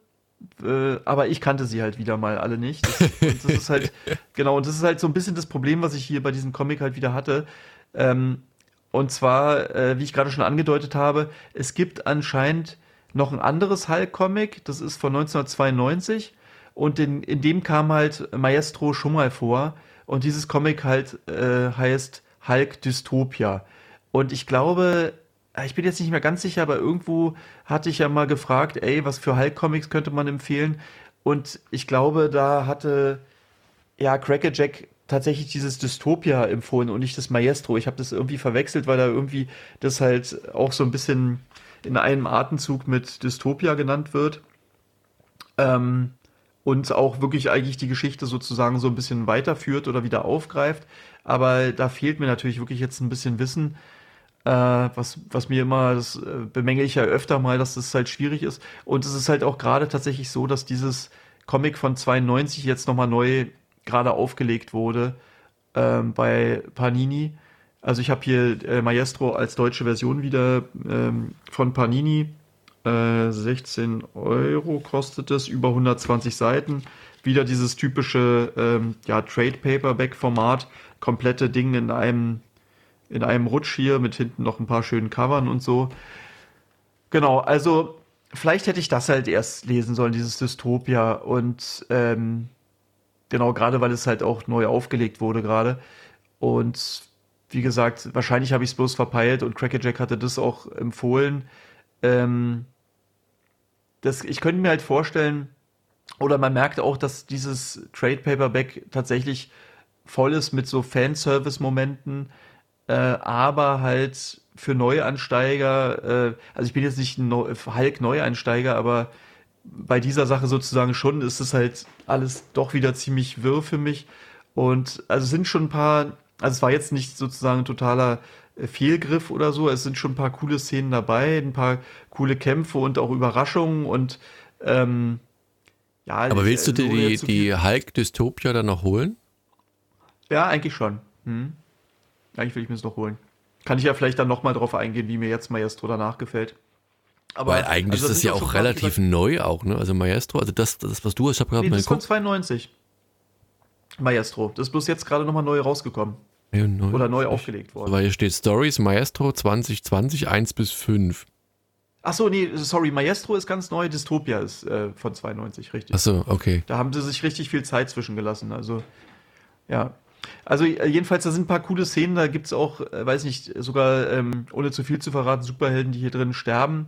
äh, aber ich kannte sie halt wieder mal alle nicht. Das, das ist halt, genau, und das ist halt so ein bisschen das Problem, was ich hier bei diesem Comic halt wieder hatte. Ähm, und zwar, äh, wie ich gerade schon angedeutet habe, es gibt anscheinend noch ein anderes Hulk-Comic, das ist von 1992 und in, in dem kam halt Maestro schon mal vor und dieses Comic halt äh, heißt Hulk Dystopia. Und ich glaube, ich bin jetzt nicht mehr ganz sicher, aber irgendwo hatte ich ja mal gefragt, ey, was für Hulk-Comics könnte man empfehlen? Und ich glaube, da hatte ja Crackerjack tatsächlich dieses Dystopia empfohlen und nicht das Maestro. Ich habe das irgendwie verwechselt, weil da irgendwie das halt auch so ein bisschen in einem Atemzug mit Dystopia genannt wird. Ähm, und auch wirklich eigentlich die Geschichte sozusagen so ein bisschen weiterführt oder wieder aufgreift. Aber da fehlt mir natürlich wirklich jetzt ein bisschen Wissen, äh, was, was mir immer, das äh, bemängel ich ja öfter mal, dass das halt schwierig ist. Und es ist halt auch gerade tatsächlich so, dass dieses Comic von 92 jetzt nochmal neu gerade aufgelegt wurde ähm, bei Panini. Also ich habe hier äh, Maestro als deutsche Version wieder ähm, von Panini. Äh, 16 Euro kostet es, über 120 Seiten. Wieder dieses typische ähm, ja, Trade Paperback Format, komplette Ding in einem in einem Rutsch hier mit hinten noch ein paar schönen Covern und so. Genau, also vielleicht hätte ich das halt erst lesen sollen, dieses Dystopia. Und ähm, genau, gerade weil es halt auch neu aufgelegt wurde gerade. Und wie gesagt, wahrscheinlich habe ich es bloß verpeilt und Crackerjack hatte das auch empfohlen. Ähm, das, ich könnte mir halt vorstellen, oder man merkt auch, dass dieses Trade Paperback tatsächlich voll ist mit so Fanservice-Momenten, äh, aber halt für Neuansteiger, äh, also ich bin jetzt nicht ein Hulk Neueinsteiger, aber bei dieser Sache sozusagen schon ist es halt alles doch wieder ziemlich wirr für mich. Und also sind schon ein paar, also es war jetzt nicht sozusagen ein totaler äh, Fehlgriff oder so, es sind schon ein paar coole Szenen dabei, ein paar coole Kämpfe und auch Überraschungen und ähm, ja. Aber willst du dir die, die Hulk Dystopia dann noch holen? Ja, eigentlich schon. Hm. Eigentlich will ich mir es noch holen. Kann ich ja vielleicht dann nochmal drauf eingehen, wie mir jetzt Maestro danach gefällt. Aber Weil eigentlich also ist das ja auch relativ neu auch, ne? Also Maestro, also das, das was du hast, ich habe gerade nee, mal das geguckt. von 92. Maestro, das ist bloß jetzt gerade nochmal neu rausgekommen. Ja, neu. Oder neu aufgelegt worden. Weil hier steht Stories Maestro 2020 1 bis 5. Ach so, nee, sorry, Maestro ist ganz neu, Dystopia ist äh, von 92, richtig. Ach so, okay. Da haben sie sich richtig viel Zeit zwischengelassen, also ja. Also äh, jedenfalls, da sind ein paar coole Szenen, da gibt es auch, äh, weiß nicht, sogar, ähm, ohne zu viel zu verraten, Superhelden, die hier drin sterben.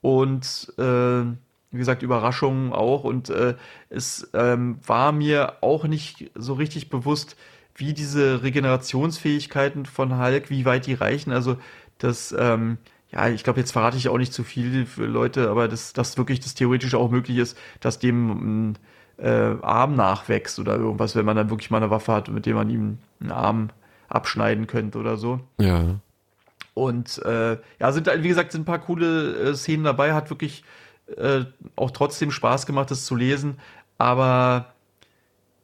Und äh, wie gesagt, Überraschungen auch. Und äh, es ähm, war mir auch nicht so richtig bewusst, wie diese Regenerationsfähigkeiten von Hulk, wie weit die reichen. Also das, ähm, ja, ich glaube, jetzt verrate ich auch nicht zu viel für Leute, aber dass das wirklich das theoretisch auch möglich ist, dass dem ein äh, Arm nachwächst oder irgendwas, wenn man dann wirklich mal eine Waffe hat, mit dem man ihm einen Arm abschneiden könnte oder so. Ja. Und äh, ja, sind wie gesagt, sind ein paar coole äh, Szenen dabei, hat wirklich äh, auch trotzdem Spaß gemacht, das zu lesen. Aber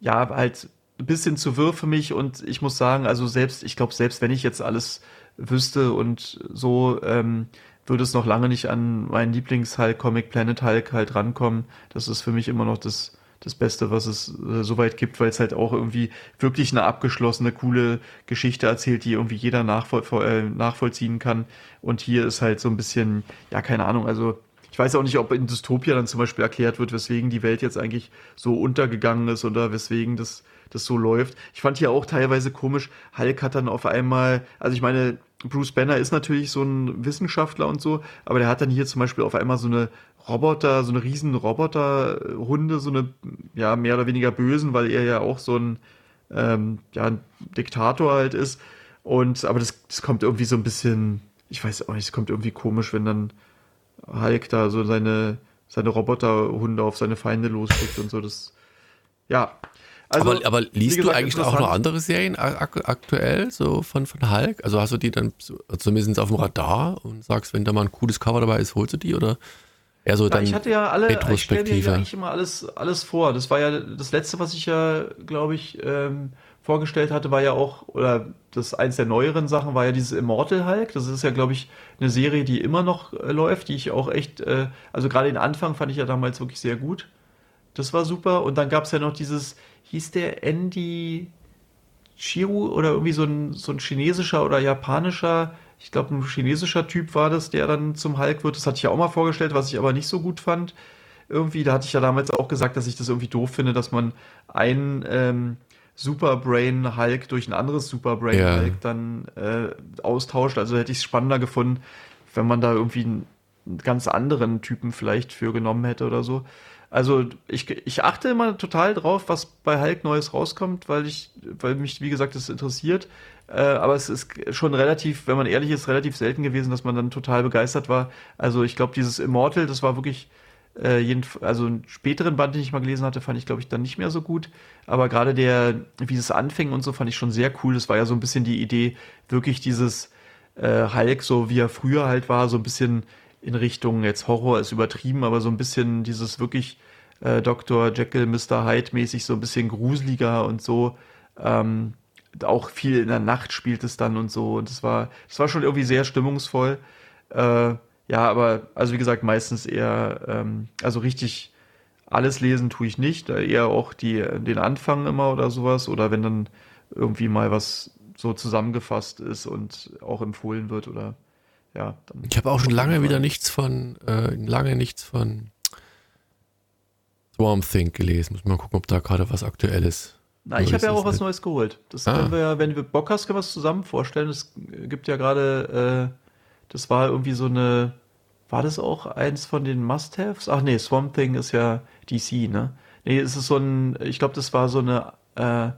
ja, halt ein bisschen zu wirr für mich und ich muss sagen, also selbst, ich glaube, selbst wenn ich jetzt alles wüsste und so, ähm, würde es noch lange nicht an meinen Lieblings-Hulk-Comic Planet Hulk halt rankommen. Das ist für mich immer noch das das Beste, was es äh, soweit gibt, weil es halt auch irgendwie wirklich eine abgeschlossene, coole Geschichte erzählt, die irgendwie jeder nachvoll äh, nachvollziehen kann. Und hier ist halt so ein bisschen, ja, keine Ahnung, also ich weiß auch nicht, ob in Dystopia dann zum Beispiel erklärt wird, weswegen die Welt jetzt eigentlich so untergegangen ist oder weswegen das, das so läuft. Ich fand hier auch teilweise komisch, Hulk hat dann auf einmal, also ich meine, Bruce Banner ist natürlich so ein Wissenschaftler und so, aber der hat dann hier zum Beispiel auf einmal so eine Roboter, so eine riesen Roboterhunde, so eine, ja, mehr oder weniger bösen, weil er ja auch so ein, ähm, ja, ein Diktator halt ist. Und, aber das, das kommt irgendwie so ein bisschen, ich weiß auch nicht, es kommt irgendwie komisch, wenn dann Hulk da so seine, seine Roboterhunde auf seine Feinde losschickt und so, das, ja, also, aber, aber liest gesagt, du eigentlich auch noch andere Serien aktuell, so von, von Hulk? Also hast du die dann zumindest auf dem Radar und sagst, wenn da mal ein cooles Cover dabei ist, holst du die oder eher so ja, dann Ich hatte ja alle, ich stelle ja eigentlich immer alles, alles vor. Das war ja das letzte, was ich ja, glaube ich, ähm, vorgestellt hatte, war ja auch, oder das eins der neueren Sachen war ja dieses Immortal Hulk. Das ist ja, glaube ich, eine Serie, die immer noch äh, läuft, die ich auch echt, äh, also gerade den Anfang fand ich ja damals wirklich sehr gut. Das war super. Und dann gab es ja noch dieses, hieß der Andy Chiru oder irgendwie so ein, so ein chinesischer oder japanischer, ich glaube ein chinesischer Typ war das, der dann zum Hulk wird. Das hatte ich ja auch mal vorgestellt, was ich aber nicht so gut fand. Irgendwie, da hatte ich ja damals auch gesagt, dass ich das irgendwie doof finde, dass man ein ähm, Superbrain Hulk durch ein anderes Superbrain ja. Hulk dann äh, austauscht. Also hätte ich es spannender gefunden, wenn man da irgendwie einen, einen ganz anderen Typen vielleicht für genommen hätte oder so. Also ich, ich achte immer total drauf, was bei Hulk Neues rauskommt, weil ich, weil mich, wie gesagt, das interessiert. Äh, aber es ist schon relativ, wenn man ehrlich ist, relativ selten gewesen, dass man dann total begeistert war. Also ich glaube, dieses Immortal, das war wirklich, äh, jeden, also einen späteren Band, den ich mal gelesen hatte, fand ich, glaube ich, dann nicht mehr so gut. Aber gerade der, wie es anfing und so, fand ich schon sehr cool. Das war ja so ein bisschen die Idee, wirklich dieses äh, Hulk, so wie er früher halt war, so ein bisschen in Richtung, jetzt Horror ist übertrieben, aber so ein bisschen dieses wirklich äh, Dr. Jekyll, Mr. Hyde mäßig, so ein bisschen gruseliger und so. Ähm, auch viel in der Nacht spielt es dann und so. Und das war, das war schon irgendwie sehr stimmungsvoll. Äh, ja, aber, also wie gesagt, meistens eher, ähm, also richtig alles lesen tue ich nicht, eher auch die, den Anfang immer oder sowas. Oder wenn dann irgendwie mal was so zusammengefasst ist und auch empfohlen wird oder ja. ich habe auch schon lange wieder nichts von, äh, lange nichts von Swarm Think gelesen. Muss mal gucken, ob da gerade was Aktuelles. Na, ich habe ja auch was Neues geholt. Das ah. können wir ja, wenn du Bock hast, können wir es zusammen vorstellen. Es gibt ja gerade, äh, das war irgendwie so eine, war das auch eins von den Must-Haves? Ach nee, Swamp Thing ist ja DC, ne? Nee, es ist so ein, ich glaube, das war so eine äh,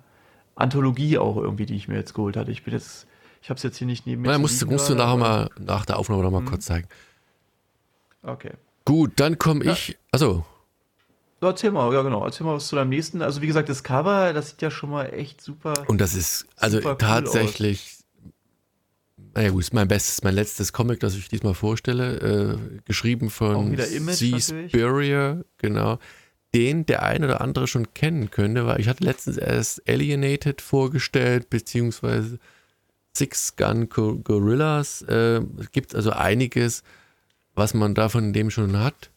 Anthologie auch irgendwie, die ich mir jetzt geholt hatte. Ich bin jetzt ich habe es jetzt hier nicht neben mir. Musst, musst du nachher mal nach der Aufnahme noch mal hm. kurz zeigen. Okay. Gut, dann komme ich. Ja. Also. So, erzähl mal, ja genau. Erzähl mal was zu deinem nächsten. Also wie gesagt, das Cover, das sieht ja schon mal echt super. Und das ist also tatsächlich. Naja gut, ist mein bestes, mein letztes Comic, das ich diesmal vorstelle, äh, geschrieben von C. Spurrier, genau, den der ein oder andere schon kennen könnte, weil ich hatte letztens erst Alienated vorgestellt, beziehungsweise Six Gun Gorillas. Äh, es gibt also einiges, was man davon dem schon hat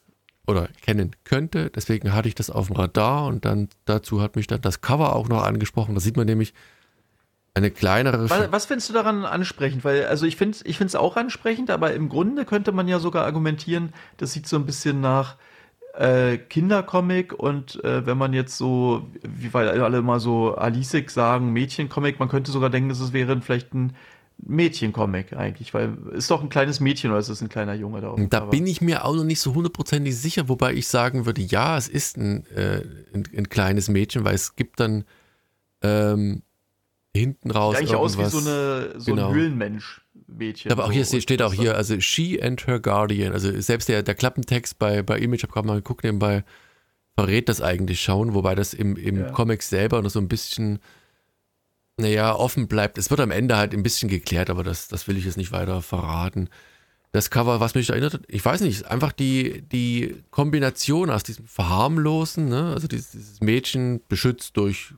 oder kennen könnte. Deswegen hatte ich das auf dem Radar und dann dazu hat mich dann das Cover auch noch angesprochen. Da sieht man nämlich eine kleinere. Was, was findest du daran ansprechend? Weil, also ich finde es ich auch ansprechend, aber im Grunde könnte man ja sogar argumentieren, das sieht so ein bisschen nach äh, Kindercomic und äh, wenn man jetzt so, wie weil alle mal so Alisik sagen, Mädchencomic, man könnte sogar denken, dass es wäre vielleicht ein Mädchencomic eigentlich, weil ist doch ein kleines Mädchen oder ist es ein kleiner Junge da? Da bin ich mir auch noch nicht so hundertprozentig sicher, wobei ich sagen würde, ja, es ist ein, äh, ein, ein, kleines Mädchen, weil es gibt dann ähm, hinten raus. Sieht eigentlich aus wie so, eine, so genau. ein Höhlenmensch. Mädchen. Aber auch hier so steht auch hier, also she and her guardian. Also selbst der, der Klappentext bei, bei Image, ich habe gerade mal geguckt, nebenbei verrät das eigentlich schon, wobei das im, im ja. Comic selber noch so ein bisschen, naja, offen bleibt. Es wird am Ende halt ein bisschen geklärt, aber das, das will ich jetzt nicht weiter verraten. Das Cover, was mich erinnert hat, ich weiß nicht, einfach die, die Kombination aus diesem Verharmlosen, ne? also dieses, dieses Mädchen beschützt durch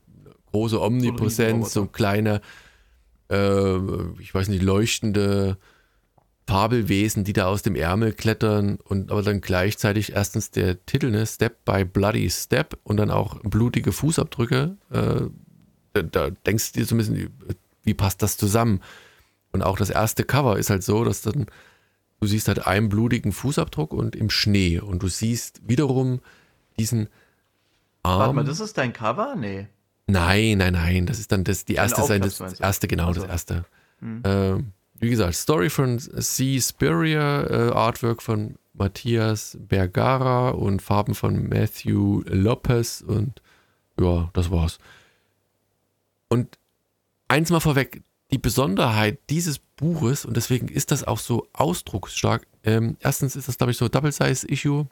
große Omnipräsenz, so kleine äh, ich weiß nicht, leuchtende Fabelwesen, die da aus dem Ärmel klettern und aber dann gleichzeitig erstens der Titel, ne, Step by Bloody Step und dann auch blutige Fußabdrücke. Äh, da, da, denkst du dir so ein bisschen, wie passt das zusammen? Und auch das erste Cover ist halt so, dass dann du siehst halt einen blutigen Fußabdruck und im Schnee und du siehst wiederum diesen Arm. Warte mal, das ist dein Cover? Nee. Nein, nein, nein. Das ist dann das, die erste Seite, das, das erste, genau, also. das erste. Mhm. Ähm, wie gesagt, Story von C. Spurrier, äh, Artwork von Matthias Bergara und Farben von Matthew Lopez und ja, das war's. Und eins mal vorweg, die Besonderheit dieses Buches, und deswegen ist das auch so ausdrucksstark, ähm, erstens ist das, glaube ich, so Double-Size-Issue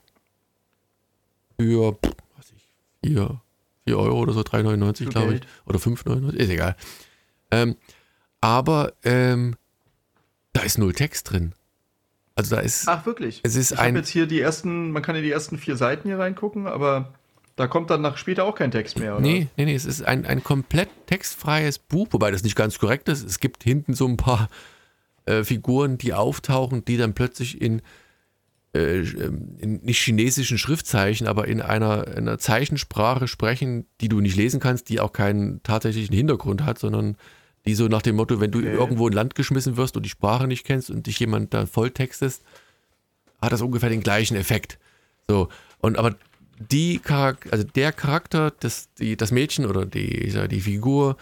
für, was ich, vier, 4 Euro oder so, 3,99 glaube ich. Oder 5,99, ist egal. Ähm, aber ähm, da ist null Text drin. Also da ist. Ach, wirklich? Es ist ich habe jetzt hier die ersten, man kann in die ersten vier Seiten hier reingucken, aber Da kommt dann nach später auch kein Text mehr, oder? Nee, nee, nee, es ist ein, ein komplett textfreies Buch, wobei das nicht ganz korrekt ist. Es gibt hinten so ein paar äh, Figuren, die auftauchen, die dann plötzlich in, äh, in nicht chinesischen Schriftzeichen, aber in einer, einer Zeichensprache sprechen, die du nicht lesen kannst, die auch keinen tatsächlichen Hintergrund hat, sondern die so nach dem Motto, wenn du okay. irgendwo in Land geschmissen wirst und die Sprache nicht kennst und dich jemand da volltextest, hat das ungefähr den gleichen Effekt. So, und aber die Charakter, also der Charakter, das, die, das Mädchen oder die, die Figur,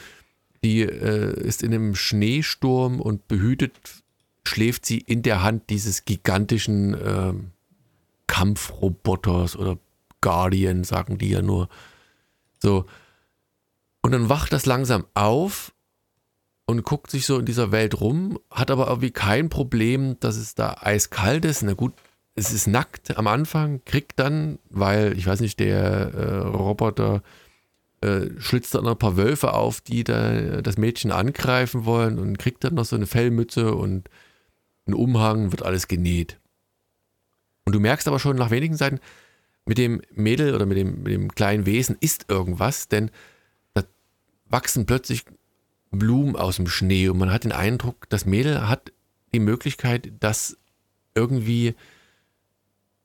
die äh, ist in einem Schneesturm und behütet schläft sie in der Hand dieses gigantischen äh, Kampfroboters oder Guardian, sagen die ja nur. So. Und dann wacht das langsam auf und guckt sich so in dieser Welt rum, hat aber irgendwie kein Problem, dass es da eiskalt ist. Na gut, es ist nackt am Anfang, kriegt dann, weil, ich weiß nicht, der äh, Roboter äh, schlitzt dann ein paar Wölfe auf, die da das Mädchen angreifen wollen und kriegt dann noch so eine Fellmütze und einen Umhang, wird alles genäht. Und du merkst aber schon nach wenigen Seiten, mit dem Mädel oder mit dem, mit dem kleinen Wesen ist irgendwas, denn da wachsen plötzlich Blumen aus dem Schnee und man hat den Eindruck, das Mädel hat die Möglichkeit, das irgendwie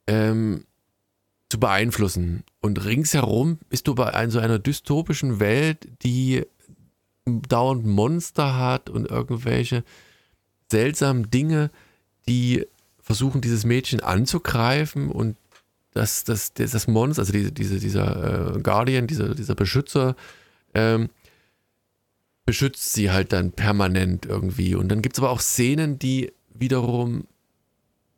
ähm, zu beeinflussen. Und ringsherum bist du bei so einer dystopischen Welt, die dauernd Monster hat und irgendwelche seltsamen Dinge, die versuchen, dieses Mädchen anzugreifen und das, das, das, das Monster, also diese, diese, dieser äh, Guardian, dieser, dieser Beschützer, ähm, beschützt sie halt dann permanent irgendwie. Und dann gibt es aber auch Szenen, die wiederum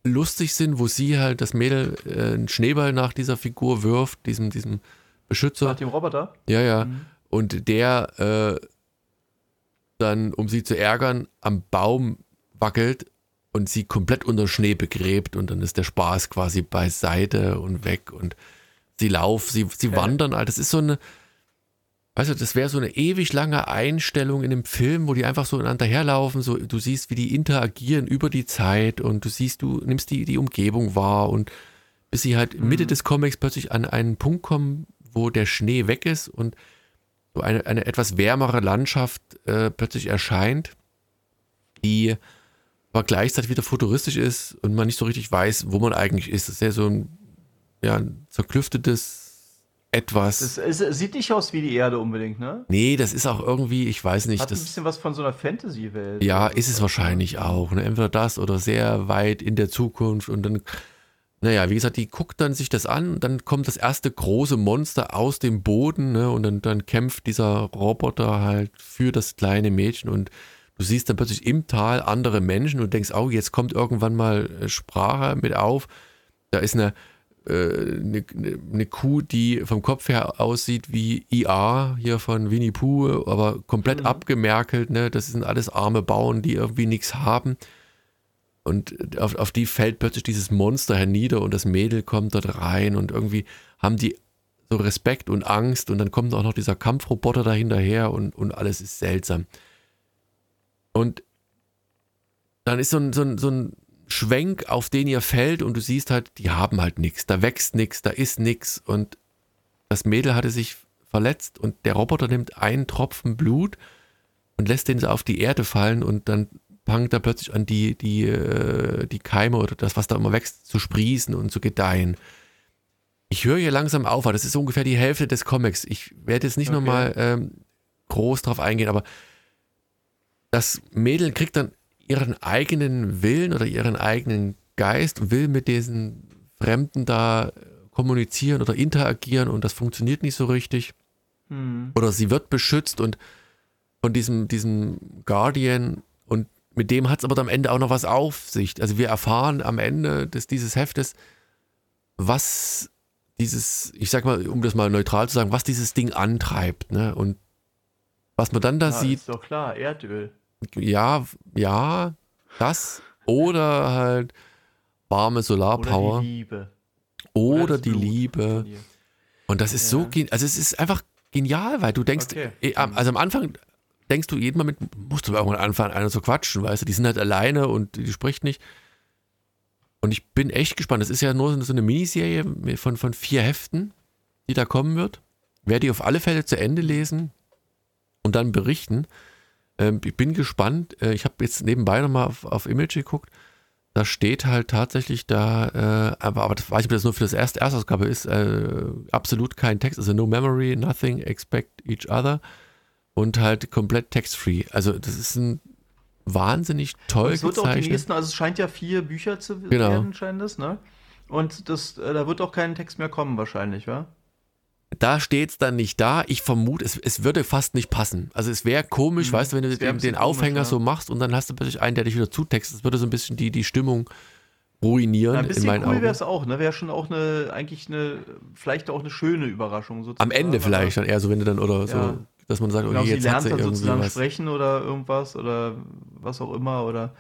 lustig sind, wo sie halt das Mädel äh, einen Schneeball nach dieser Figur wirft, diesem, diesem Beschützer. Nach dem Roboter? Ja, ja. Mhm. Und der äh, dann, um sie zu ärgern, am Baum wackelt und sie komplett unter Schnee begräbt und dann ist der Spaß quasi beiseite und weg und sie laufen, sie, sie okay. wandern. Das ist so eine, Weißt du, das wäre so eine ewig lange Einstellung in dem Film, wo die einfach so ineinander herlaufen, so du siehst, wie die interagieren über die Zeit und du siehst, du nimmst die, die Umgebung wahr und bis sie halt mhm. Mitte des Comics plötzlich an einen Punkt kommen, wo der Schnee weg ist und so eine, eine etwas wärmere Landschaft äh, plötzlich erscheint, die aber gleichzeitig wieder futuristisch ist und man nicht so richtig weiß, wo man eigentlich ist. Das ist ja so ein, ja, ein zerklüftetes etwas. Es, es, sieht nicht aus wie die Erde unbedingt, ne? Nee, das ist auch irgendwie, ich weiß nicht. Hat das, ein bisschen was von so einer Fantasy-Welt. Ja, ist es wahrscheinlich auch. Ne? Entweder das oder sehr weit in der Zukunft und dann, naja, wie gesagt, die guckt dann sich das an und dann kommt das erste große Monster aus dem Boden ne? und dann, dann kämpft dieser Roboter halt für das kleine Mädchen und du siehst dann plötzlich im Tal andere Menschen und denkst, oh, jetzt kommt irgendwann mal äh, Sprache mit auf. Da ist eine eine, äh, eine Kuh, die vom Kopf her aussieht wie IA hier von Winnie Pooh, aber komplett mhm. abgemerkelt. Ne? Das sind alles arme Bauern, die irgendwie nichts haben. Und auf, auf die fällt plötzlich dieses Monster hernieder und das Mädel kommt dort rein und irgendwie haben die so Respekt und Angst und dann kommt auch noch dieser Kampfroboter dahinterher und, und alles ist seltsam. Und dann ist so ein, so ein, so ein Schwenk, auf den ihr fällt und du siehst halt, die haben halt nichts, da wächst nichts, da ist nichts und das Mädel hatte sich verletzt und der Roboter nimmt einen Tropfen Blut und lässt den so auf die Erde fallen und dann fangt er plötzlich an, die, die, äh, die Keime oder das, was da immer wächst, zu sprießen und zu gedeihen. Ich höre hier langsam auf, das ist ungefähr die Hälfte des Comics. Ich werde jetzt nicht okay. nochmal ähm, groß drauf eingehen, aber das Mädel kriegt dann ihren eigenen Willen oder ihren eigenen Geist und will mit diesen Fremden da kommunizieren oder interagieren und das funktioniert nicht so richtig. Hm. Oder sie wird beschützt und von diesem, diesem Guardian und mit dem hat es aber am Ende auch noch was auf sich. Also wir erfahren am Ende des, dieses Heftes, was dieses, ich sag mal, um das mal neutral zu sagen, was dieses Ding antreibt. Ne? Und was man dann da ja, sieht. Ist doch klar, Erdöl ja, ja, das oder halt warme Solarpower. Oder die Liebe. Oder, oder die Liebe. Und das ist ja. so, also es ist einfach genial, weil du denkst, okay. Eh, also am Anfang denkst du jeden Mal mit, musst du irgendwann anfangen, einer zu quatschen, weißt du, die sind halt alleine und die spricht nicht. Und ich bin echt gespannt. Das ist ja nur so eine Miniserie von, von vier Heften. die da kommen wird. Werde die auf alle Fälle zu Ende lesen und dann berichten. Ähm, ich bin gespannt. Äh, ich habe jetzt nebenbei nochmal auf, auf Image geguckt. Da steht halt tatsächlich da, äh, aber, aber das weiß ich, ob das nur für das erste Erstausgabe ist, äh, absolut kein Text, also no memory, nothing, expect each other und halt komplett text-free. Also das ist ein wahnsinnig toll Es wird gezeichnet. auch die nächsten, also es scheint ja vier Bücher zu Genau. werden, scheint es, ne? Und das, äh, da wird auch kein Text mehr kommen wahrscheinlich, wa? Da steht es dann nicht da. Ich vermute, es, es würde fast nicht passen. Also es wäre komisch, Mhm. weißt du, wenn du den, den komisch, Aufhänger ja. so machst und dann hast du plötzlich einen, der dich wieder zutextet. Das würde so ein bisschen die, die Stimmung ruinieren Ja, ein in bisschen meinen cool wäre es auch, ne? Wäre schon auch eine, eigentlich eine, vielleicht auch eine schöne Überraschung sozusagen. Am Ende vielleicht dann eher so, wenn du dann oder Ja. so, dass man sagt, Genau, okay, sie jetzt hat lernt sie dann irgendwie sozusagen was. sprechen oder irgendwas oder was auch immer oder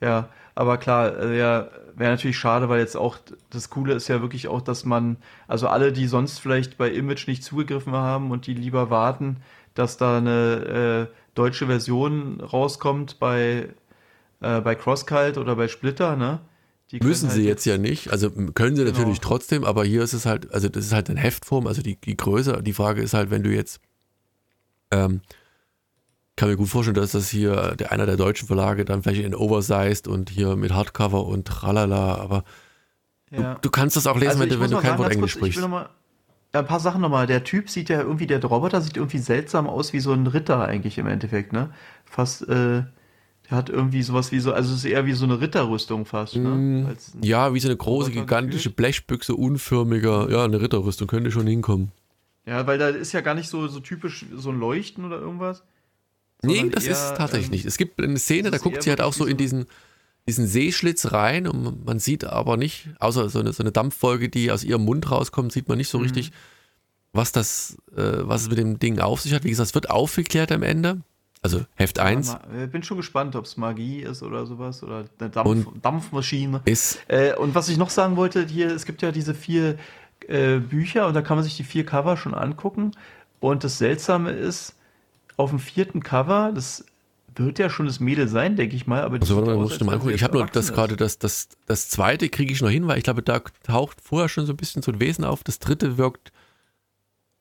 ja, aber klar, äh, ja, wäre natürlich schade, weil jetzt auch das Coole ist ja wirklich auch, dass man, also alle, die sonst vielleicht bei Image nicht zugegriffen haben und die lieber warten, dass da eine äh, deutsche Version rauskommt bei, äh, bei CrossCult oder bei Splitter, ne? Die Müssen halt sie jetzt ja nicht, also können sie natürlich Genau. trotzdem, aber hier ist es halt, also das ist halt eine Heftform, also die, die Größe. Die Frage ist halt, wenn du jetzt, ähm, kann mir gut vorstellen, dass das hier der einer der deutschen Verlage dann vielleicht in Oversized und hier mit Hardcover und tralala, aber ja. du, du kannst das auch lesen, wenn du, wenn du kein sagen, Wort Englisch kurz, sprichst. mal, ein paar Sachen nochmal. Der Typ sieht ja irgendwie, der Roboter sieht irgendwie seltsam aus wie so ein Ritter eigentlich im Endeffekt, ne? Fast, äh, der hat irgendwie sowas wie so, also es ist eher wie so eine Ritterrüstung fast, ne? Mm, Als Ja, wie so eine große, Roboter gigantische gefühlt. Blechbüchse, unförmiger, ja, eine Ritterrüstung könnte schon hinkommen. ja, weil da ist ja gar nicht so, so typisch so ein Leuchten oder irgendwas. Nee, das eher, ist tatsächlich ähm, nicht. Es gibt eine Szene, da guckt sie halt auch so in diesen, diesen Seeschlitz rein und man sieht aber nicht, außer so eine, so eine Dampfwolke, die aus ihrem Mund rauskommt, sieht man nicht so Mhm. richtig, was das, äh, was es mit dem Ding auf sich hat. Wie gesagt, es wird aufgeklärt am Ende. Also Heft 1 Ja, ma- äh, bin schon gespannt, ob es Magie ist oder sowas oder eine Dampf, Dampfmaschine. ist, Äh, und was ich noch sagen wollte, hier, es gibt ja diese vier äh, Bücher und da kann man sich die vier Cover schon angucken. Und das Seltsame ist, auf dem vierten Cover, das wird ja schon das Mädel sein, denke ich mal, aber also warte mal, muss ich mal sie angucken. Ich habe nur das gerade, das, das, das zweite kriege ich noch hin, weil ich glaube, da taucht vorher schon so ein bisschen so ein Wesen auf. Das dritte wirkt,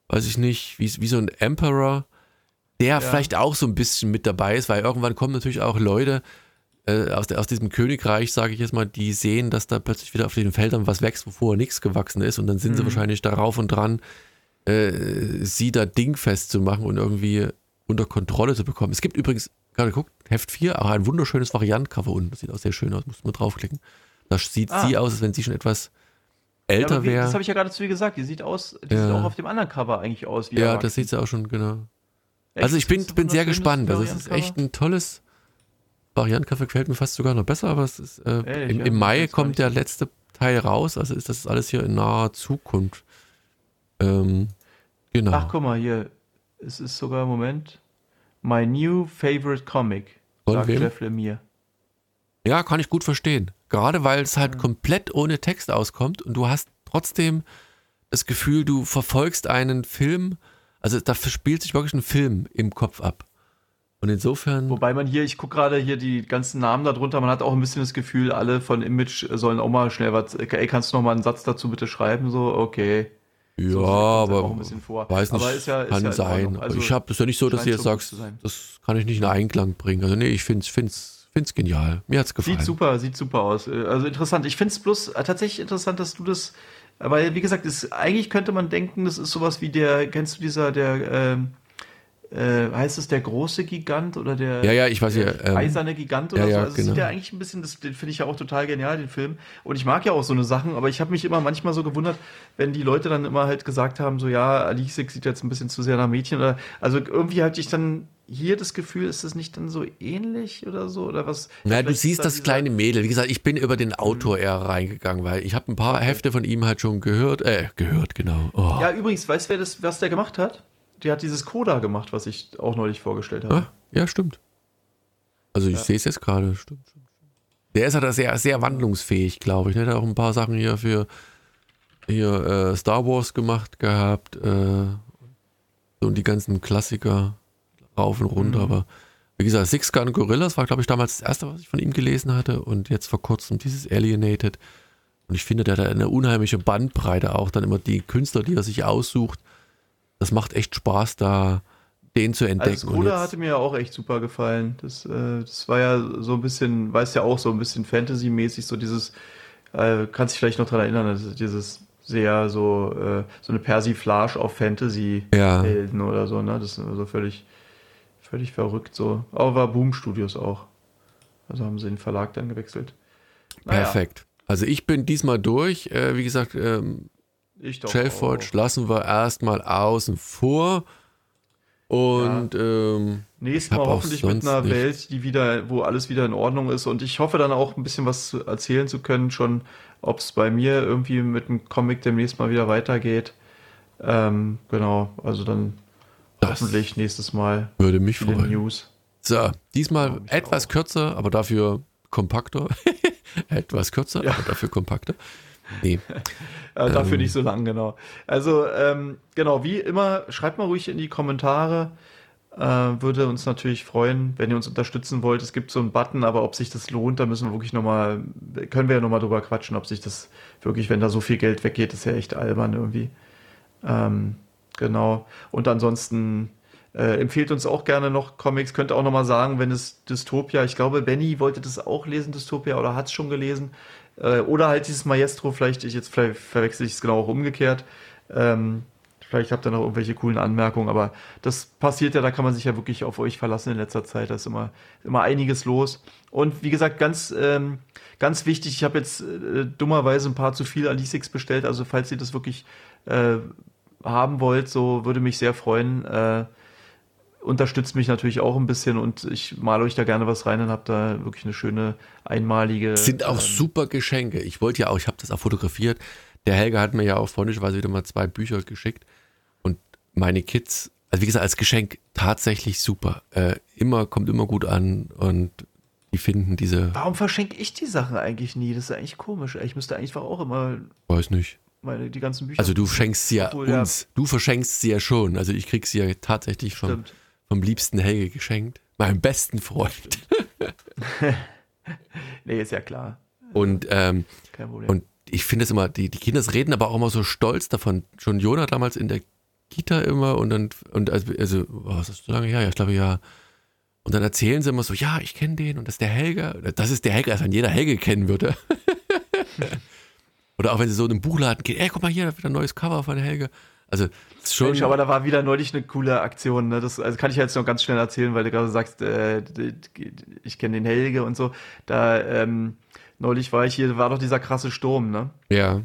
weiß ich nicht, wie, wie so ein Emperor, der vielleicht auch so ein bisschen mit dabei ist, weil irgendwann kommen natürlich auch Leute äh, aus, der, aus diesem Königreich, sage ich jetzt mal, die sehen, dass da plötzlich wieder auf den Feldern was wächst, wo vorher nichts gewachsen ist und dann sind sie Mhm. wahrscheinlich darauf und dran, äh, sie da dingfest zu machen und irgendwie unter Kontrolle zu bekommen. Es gibt übrigens, gerade geguckt, Heft 4, auch ein wunderschönes Variantcover unten. Das sieht auch sehr schön aus, muss man draufklicken. Da sieht Ah. sie aus, als wenn sie schon etwas Ja, älter aber wie, das wäre. habe ich ja gerade zu dir gesagt. Die sieht aus, die Ja. sieht auch auf dem anderen Cover eigentlich aus. Wie Ja, das sieht sie auch schon, genau. Echt? Also ich bin, bin sehr gespannt. Also es ist echt ein tolles Variantcover, gefällt mir fast sogar noch besser, aber es ist, äh, Ehrlich, im, ja, im Mai kommt der letzte Teil raus, also ist das alles hier in naher Zukunft. Ähm, genau. Ach, guck mal hier. Es ist sogar, Moment. My new favorite comic. Von sagt wem? Jeff Lemire. Ja, kann ich gut verstehen. Gerade weil es halt komplett ohne Text auskommt und du hast trotzdem das Gefühl, du verfolgst einen Film, also da spielt sich wirklich ein Film im Kopf ab. Und insofern, Wobei man hier, ich gucke gerade hier die ganzen Namen darunter, man hat auch ein bisschen das Gefühl, alle von Image sollen auch mal schnell was, ey, kannst du noch mal einen Satz dazu bitte schreiben? So, okay. Ja, So, aber auch ein bisschen vor. weiß nicht, Aber ist ja- ist kann ja in sein. Also ich habe das ja nicht so, dass du jetzt sagst, das kann ich nicht in Einklang bringen. Also nee, ich finde es find's, find's genial. Mir hat's gefallen. Sieht super, sieht super aus. Äh, Also interessant. Ich finde es bloß äh, tatsächlich interessant, dass du das, weil wie gesagt, ist, eigentlich könnte man denken, das ist sowas wie der, kennst du dieser, der, ähm, äh, heißt es der große Gigant oder der, Ja, ja, ich weiß der ja, ähm, eiserne Gigant oder ja, so? Also es sieht genau. ja eigentlich ein bisschen, das, den finde ich ja auch total genial, den Film. Und ich mag ja auch so eine Sachen, aber ich habe mich immer manchmal so gewundert, wenn die Leute dann immer halt gesagt haben, so ja, Alice sieht jetzt ein bisschen zu sehr nach Mädchen oder, also irgendwie hatte ich dann hier das Gefühl, ist das nicht dann so ähnlich oder so oder was? Na, du siehst da das kleine Mädel. Wie gesagt, ich bin über den Autor eher reingegangen, weil ich habe ein paar Hefte von ihm halt schon gehört. Äh, gehört, genau. Oh. Ja, übrigens, weißt du, wer das, was der gemacht hat? Der hat dieses Coda gemacht, was ich auch neulich vorgestellt habe. Ah, ja, stimmt. Also ich sehe es jetzt gerade. Stimmt, stimmt, stimmt. Der ist halt sehr, sehr wandlungsfähig, glaube ich. Der hat auch ein paar Sachen hier für hier äh, Star Wars gemacht gehabt. Äh, und die ganzen Klassiker rauf und runter. Mhm. Aber wie gesagt, Six Gun Gorillas war, glaube ich, damals das erste, was ich von ihm gelesen hatte. Und jetzt vor kurzem dieses Alienated. Und ich finde, der hat eine unheimliche Bandbreite auch, dann immer die Künstler, die er sich aussucht. Das macht echt Spaß, da den zu entdecken. Also Bruder hatte mir ja auch echt super gefallen. Das, äh, das war ja so ein bisschen, weißt ja auch, so ein bisschen Fantasy-mäßig, so dieses, äh, kannst dich vielleicht noch daran erinnern, also dieses sehr so, äh, so eine Persiflage auf Fantasy-Helden ja. oder so, ne? Das ist also völlig, völlig verrückt so. Aber war Boom Studios auch. Also haben sie den Verlag dann gewechselt. Naja. Perfekt. Also ich bin diesmal durch. Äh, wie gesagt, ähm, Shellforge lassen wir erstmal außen vor. Und ja. ähm, nächstes Mal hoffentlich mit einer nicht. Welt, die wieder, wo alles wieder in Ordnung ist. Und ich hoffe dann auch ein bisschen was erzählen zu können, schon, ob es bei mir irgendwie mit dem Comic demnächst mal wieder weitergeht. Ähm, genau, also dann das hoffentlich nächstes Mal. Würde mich freuen. News. So, diesmal etwas auch. kürzer, aber dafür kompakter. etwas kürzer, ja. aber dafür kompakter. Nee. ja, dafür ähm. nicht so lang, genau. Also, ähm, genau, wie immer, schreibt mal ruhig in die Kommentare. Äh, würde uns natürlich freuen, wenn ihr uns unterstützen wollt. Es gibt so einen Button, aber ob sich das lohnt, da müssen wir wirklich nochmal, können wir ja nochmal drüber quatschen, ob sich das wirklich, wenn da so viel Geld weggeht, ist ja echt albern irgendwie. Ähm, genau. Und ansonsten äh, empfehlt uns auch gerne noch Comics. Könnt auch nochmal sagen, wenn es Dystopia, ich glaube, Benny wollte das auch lesen, Dystopia, oder hat es schon gelesen. Äh, oder halt dieses Maestro, vielleicht, ich jetzt vielleicht verwechsel ich es genau auch umgekehrt. Ähm, vielleicht habt ihr noch irgendwelche coolen Anmerkungen, aber das passiert ja, da kann man sich ja wirklich auf euch verlassen in letzter Zeit. Da ist immer, immer einiges los. Und wie gesagt, ganz, ähm, ganz wichtig, ich habe jetzt äh, dummerweise ein paar zu viel Alisix bestellt, also falls ihr das wirklich äh, haben wollt, so würde mich sehr freuen. Äh, unterstützt mich natürlich auch ein bisschen und ich male euch da gerne was rein und habe da wirklich eine schöne einmalige. Sind auch ähm, super Geschenke. Ich wollte ja auch, ich habe das auch fotografiert. Der Helga hat mir ja auch freundlicherweise wieder mal zwei Bücher geschickt und meine Kids, also wie gesagt, als Geschenk tatsächlich super. Äh, immer, kommt immer gut an und die finden diese. Warum verschenke ich die Sachen eigentlich nie? Das ist eigentlich komisch. Ich müsste eigentlich auch immer. Weiß nicht. Meine, die ganzen Bücher. Also du schenkst sie ja Obwohl, uns. Ja. Du verschenkst sie ja schon. Also ich krieg sie ja tatsächlich schon vom liebsten Helge geschenkt. Meinem besten Freund. nee, ist ja klar. Und, ähm, und ich finde es immer, die, die Kinder reden aber auch immer so stolz davon. Schon Jonah damals in der Kita immer und dann, und also, also oh, was ist so lange her? Ja, ich glaube ja. Und dann erzählen sie immer so, ja, ich kenne den und das ist der Helge. Das ist der Helge, als wenn jeder Helge kennen würde. Oder auch wenn sie so in einem Buchladen gehen, ey, guck mal hier, da wird ein neues Cover von Helge. Also schon. Mensch, aber da war wieder neulich eine coole Aktion. Ne? Das also kann ich jetzt noch ganz schnell erzählen, weil du gerade sagst, äh, ich kenne den Helge und so. Da ähm, neulich war ich hier, war doch dieser krasse Sturm, ne? Ja.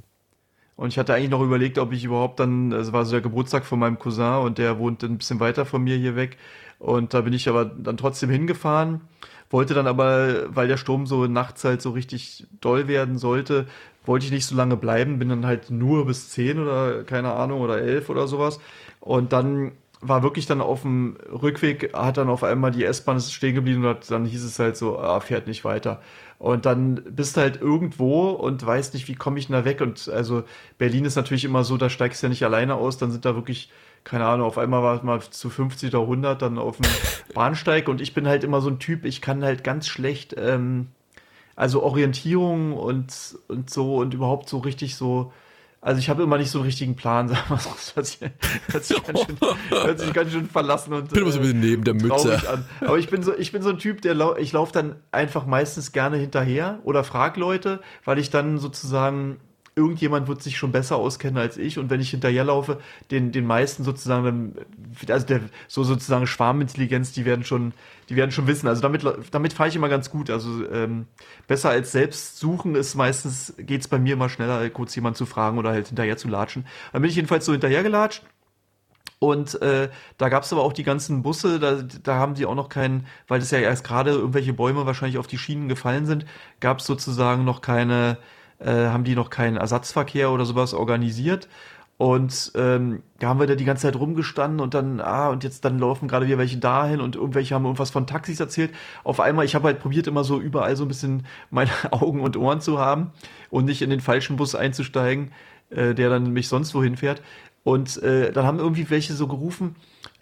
Und ich hatte eigentlich noch überlegt, ob ich überhaupt dann, es also war so der Geburtstag von meinem Cousin und der wohnt ein bisschen weiter von mir hier weg. Und da bin ich aber dann trotzdem hingefahren, wollte dann aber, weil der Sturm so nachts halt so richtig doll werden sollte, wollte ich nicht so lange bleiben, bin dann halt nur bis 10 oder keine Ahnung oder 11 oder sowas. Und dann war wirklich dann auf dem Rückweg, hat dann auf einmal die S-Bahn stehen geblieben und dann hieß es halt so, ah, fährt nicht weiter. Und dann bist du halt irgendwo und weißt nicht, wie komme ich denn da weg. Und also Berlin ist natürlich immer so, da steigst du ja nicht alleine aus, dann sind da wirklich, keine Ahnung, auf einmal war es mal zu 50 oder 100 dann auf dem Bahnsteig und ich bin halt immer so ein Typ, ich kann halt ganz schlecht ähm, also Orientierung und, und so und überhaupt so richtig so. Also ich habe immer nicht so einen richtigen Plan, sagen wir so. Das hört sich, hört sich, ganz, schön, hört sich ganz schön verlassen und bin immer so ein bisschen neben der Mütze. An. Aber ich bin so, ich bin so ein Typ, der lau ich laufe dann einfach meistens gerne hinterher oder frag Leute, weil ich dann sozusagen irgendjemand wird sich schon besser auskennen als ich und wenn ich hinterherlaufe, den, den meisten sozusagen, dann, also der, so sozusagen Schwarmintelligenz, die werden schon, die werden schon wissen. Also damit, damit fahre ich immer ganz gut. Also ähm, besser als selbst suchen ist meistens, geht's bei mir immer schneller, kurz jemand zu fragen oder halt hinterher zu latschen. Dann bin ich jedenfalls so hinterhergelatscht. Und äh, da gab's aber auch die ganzen Busse, da, da haben die auch noch keinen, weil das ja erst gerade irgendwelche Bäume wahrscheinlich auf die Schienen gefallen sind, gab's sozusagen noch keine, äh, haben die noch keinen Ersatzverkehr oder sowas organisiert. Und ähm, da haben wir da die ganze Zeit rumgestanden und dann, ah, und jetzt dann laufen gerade wieder welche dahin und irgendwelche haben irgendwas von Taxis erzählt. Auf einmal, ich habe halt probiert, immer so überall so ein bisschen meine Augen und Ohren zu haben und nicht in den falschen Bus einzusteigen, äh, der dann mich sonst wohin fährt. Und äh, dann haben irgendwie welche so gerufen,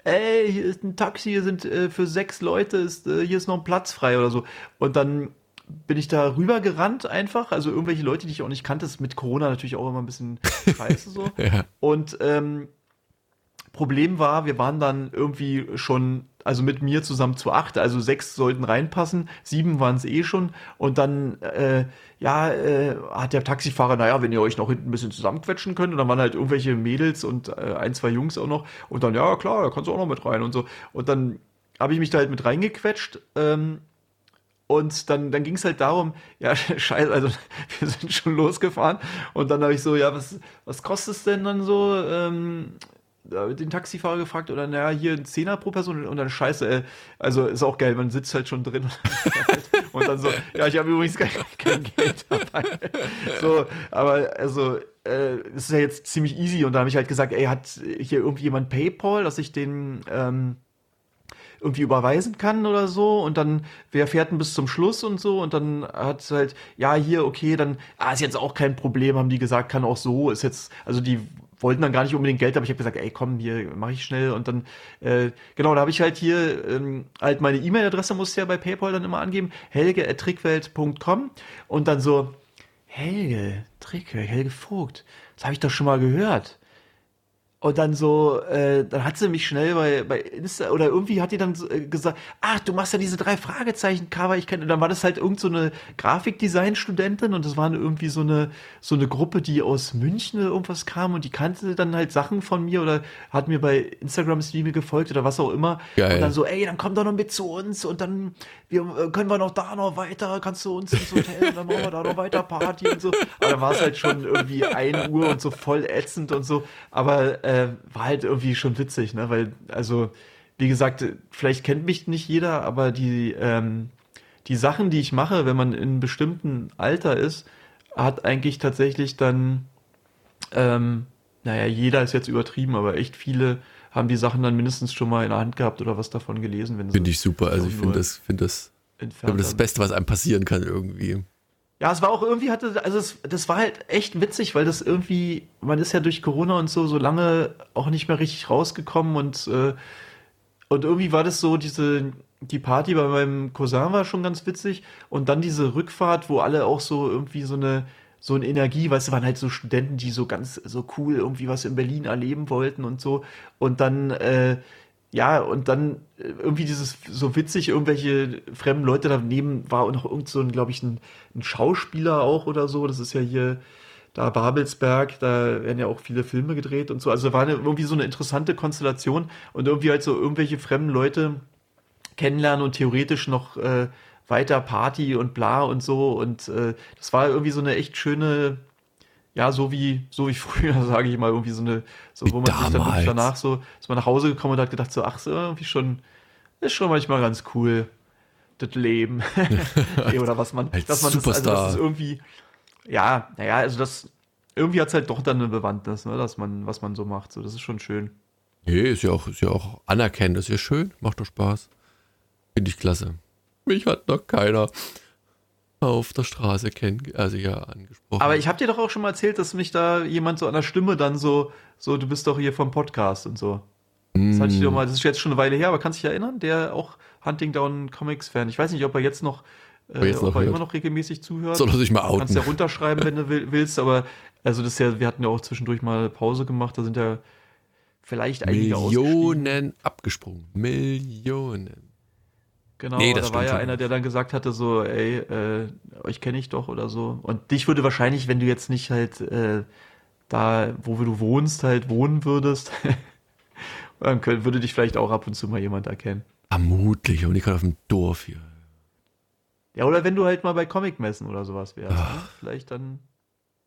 ey, hier ist ein Taxi, hier sind äh, für sechs Leute, ist, äh, hier ist noch ein Platz frei oder so. Und dann bin ich da rüber gerannt einfach. Also irgendwelche Leute, die ich auch nicht kannte, ist mit Corona natürlich auch immer ein bisschen scheiße so. Ja. Und ähm, Problem war, wir waren dann irgendwie schon, also mit mir zusammen zu acht, also sechs sollten reinpassen, sieben waren es eh schon. Und dann, äh, ja, äh, hat der Taxifahrer, naja, wenn ihr euch noch hinten ein bisschen zusammenquetschen könnt. Und dann waren halt irgendwelche Mädels und äh, ein, zwei Jungs auch noch. Und dann, ja, klar, da kannst du auch noch mit rein und so. Und dann habe ich mich da halt mit reingequetscht. Ähm, und dann, dann ging es halt darum, ja, scheiße, also wir sind schon losgefahren und dann habe ich so, ja, was, was kostet es denn dann so? Ähm, den Taxifahrer gefragt oder naja, hier ein Zehner pro Person und dann scheiße, ey. also ist auch geil, man sitzt halt schon drin und dann so, ja, ich habe übrigens kein, kein, Geld dabei. So, aber also äh, ist ja jetzt ziemlich easy und da habe ich halt gesagt, ey, hat hier irgendwie jemand PayPal, dass ich den ähm, irgendwie überweisen kann oder so und dann wer fährt denn bis zum Schluss und so? Und dann hat halt ja hier okay dann ah ist jetzt auch kein Problem haben die gesagt kann auch so ist jetzt also die wollten dann gar nicht unbedingt Geld, aber ich habe gesagt, ey, komm, hier mache ich schnell. Und dann, äh, genau, da habe ich halt hier ähm, halt meine E-Mail-Adresse musste ja bei PayPal dann immer angeben, helge.trickwelt.com und dann so, Helge, Trickwelt, Helge Vogt, das habe ich doch schon mal gehört. Und dann so, äh, dann hat sie mich schnell bei, bei Insta oder irgendwie hat die dann so, äh, gesagt, ach, du machst ja diese drei Fragezeichen-Cover, ich kenne, dann war das halt irgend so eine Grafikdesign-Studentin und das war irgendwie so eine, so eine Gruppe, die aus München irgendwas kam und die kannte dann halt Sachen von mir oder hat mir bei Instagram Stream gefolgt oder was auch immer. Geil. Und dann so, ey, dann komm doch noch mit zu uns und dann wir, äh, können wir noch da noch weiter, kannst du uns ins Hotel und dann machen wir da noch weiter Party und so. Aber dann war es halt schon irgendwie ein Uhr und so voll ätzend und so. Aber äh, äh, war halt irgendwie schon witzig, ne? Weil, also, wie gesagt, vielleicht kennt mich nicht jeder, aber die, ähm, die Sachen, die ich mache, wenn man in einem bestimmten Alter ist, hat eigentlich tatsächlich dann, ähm, naja, jeder ist jetzt übertrieben, aber echt viele haben die Sachen dann mindestens schon mal in der Hand gehabt oder was davon gelesen. Finde ich super. Also ich finde das, finde das, find das Beste, was einem passieren kann irgendwie. Ja, es war auch irgendwie hatte, also es, das war halt echt witzig, weil das irgendwie, man ist ja durch Corona und so so lange auch nicht mehr richtig rausgekommen und äh, und irgendwie war das so diese die Party bei meinem Cousin war schon ganz witzig und dann diese Rückfahrt, wo alle auch so irgendwie so eine so eine Energie, weißt du, waren halt so Studenten, die so ganz so cool irgendwie was in Berlin erleben wollten und so und dann äh, ja, und dann äh, irgendwie dieses so witzig, irgendwelche fremden Leute daneben war und noch irgend so ein, glaube ich, ein, ein, Schauspieler auch oder so. Das ist ja hier da Babelsberg, da werden ja auch viele Filme gedreht und so. Also war eine, irgendwie so eine interessante Konstellation und irgendwie halt so irgendwelche fremden Leute kennenlernen und theoretisch noch äh, weiter Party und bla und so. Und äh, das war irgendwie so eine echt schöne ja, so wie, so wie früher, sage ich mal, irgendwie so eine, so, wo man damals. sich dann danach so, ist man nach Hause gekommen und hat gedacht, so, ach, so, irgendwie schon, ist schon manchmal ganz cool, das Leben. Oder was man, Als dass man Superstar. Das, also das ist irgendwie, ja, naja, also das, irgendwie hat es halt doch dann eine Bewandtnis, ne, dass man, was man so macht, so, das ist schon schön. Nee, ist ja auch, ist ja auch anerkennend, ist ja schön, macht doch Spaß. Finde ich klasse. Mich hat noch keiner auf der Straße kennen, also ja angesprochen. Aber ich habe dir doch auch schon mal erzählt, dass mich da jemand so an der Stimme dann so, so, du bist doch hier vom Podcast und so. Das hatte ich dir doch mal, das ist jetzt schon eine Weile her, aber kannst du dich erinnern? Der auch Hunting Down Comics Fan. Ich weiß nicht, ob er jetzt noch, äh, jetzt ob noch er hört. immer noch regelmäßig zuhört. Soll er sich mal Du kannst outen? ja runterschreiben, wenn du will- willst, aber also das ist ja, wir hatten ja auch zwischendurch mal Pause gemacht, da sind ja vielleicht einige. Millionen abgesprungen. Millionen. Genau, Nee, da das war stimmt ja schon. einer, der dann gesagt hatte, so, ey, äh, euch kenne ich doch oder so. Und dich würde wahrscheinlich, wenn du jetzt nicht halt äh, da, wo du wohnst, halt wohnen würdest, dann könnt, würde dich vielleicht auch ab und zu mal jemand erkennen. Vermutlich, und ich kann auf dem Dorf hier. Ja, oder wenn du halt mal bei Comicmessen oder sowas wärst. Ne? Vielleicht dann.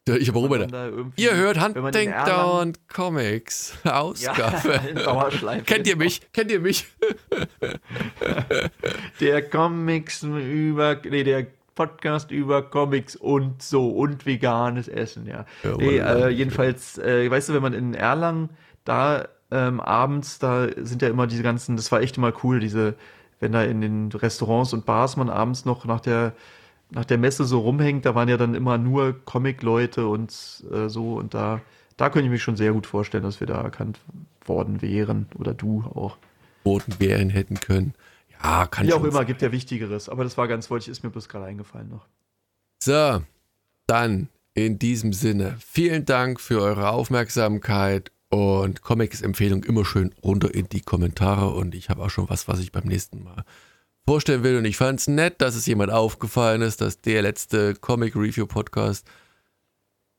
Ja, Ich habe irgendwie- Ihr hört wenn man in Hunting Erlangen- Down Comics Ausgabe. Dauerschleife. Kennt ihr mich? Kennt ihr mich? Der Comics über, nee, der Podcast über Comics und so und veganes Essen, ja. Ja, nee, äh, jedenfalls, äh, weißt du, wenn man in Erlangen da ähm, abends, da sind ja immer diese ganzen, das war echt immer cool, diese, wenn da in den Restaurants und Bars man abends noch nach der nach der Messe so rumhängt, da waren ja dann immer nur Comic-Leute und äh, so und da, da könnte ich mich schon sehr gut vorstellen, dass wir da erkannt worden wären oder du auch. Boten wären hätten können. Ja, kann Wie auch immer, sein. gibt ja Wichtigeres. Aber das war ganz wollte ich, ist mir bloß gerade eingefallen noch. So, dann in diesem Sinne, vielen Dank für eure Aufmerksamkeit und Comics-Empfehlung immer schön runter in die Kommentare und ich habe auch schon was, was ich beim nächsten Mal vorstellen will und ich fand es nett, dass es jemand aufgefallen ist, dass der letzte Comic-Review-Podcast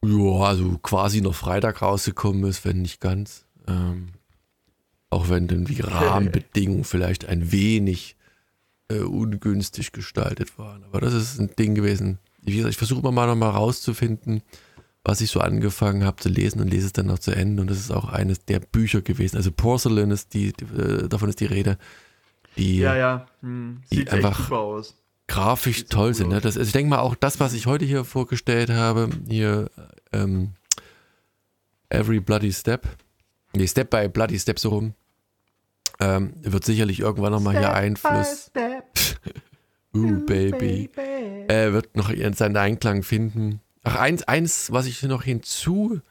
ja, also quasi noch Freitag rausgekommen ist, wenn nicht ganz. Ähm, auch wenn dann die Rahmenbedingungen vielleicht ein wenig äh, ungünstig gestaltet waren. Aber das ist ein Ding gewesen. Wie gesagt, ich versuche immer mal noch mal rauszufinden, was ich so angefangen habe zu lesen und lese es dann noch zu Ende. Und das ist auch eines der Bücher gewesen. Also Porcelain ist die, die äh, davon ist die Rede, die Ja, ja. Hm. Die Sieht einfach- echt super aus. grafisch Sieht toll sind. Ne? Das, also ich denke mal auch das, was ich heute hier vorgestellt habe, hier ähm, Every Bloody Step, nee, Step by Bloody Step so rum, ähm, wird sicherlich irgendwann nochmal hier Einfluss, uh, Baby, äh, wird noch seinen Einklang finden. Ach, eins, eins, was ich noch hinzufügen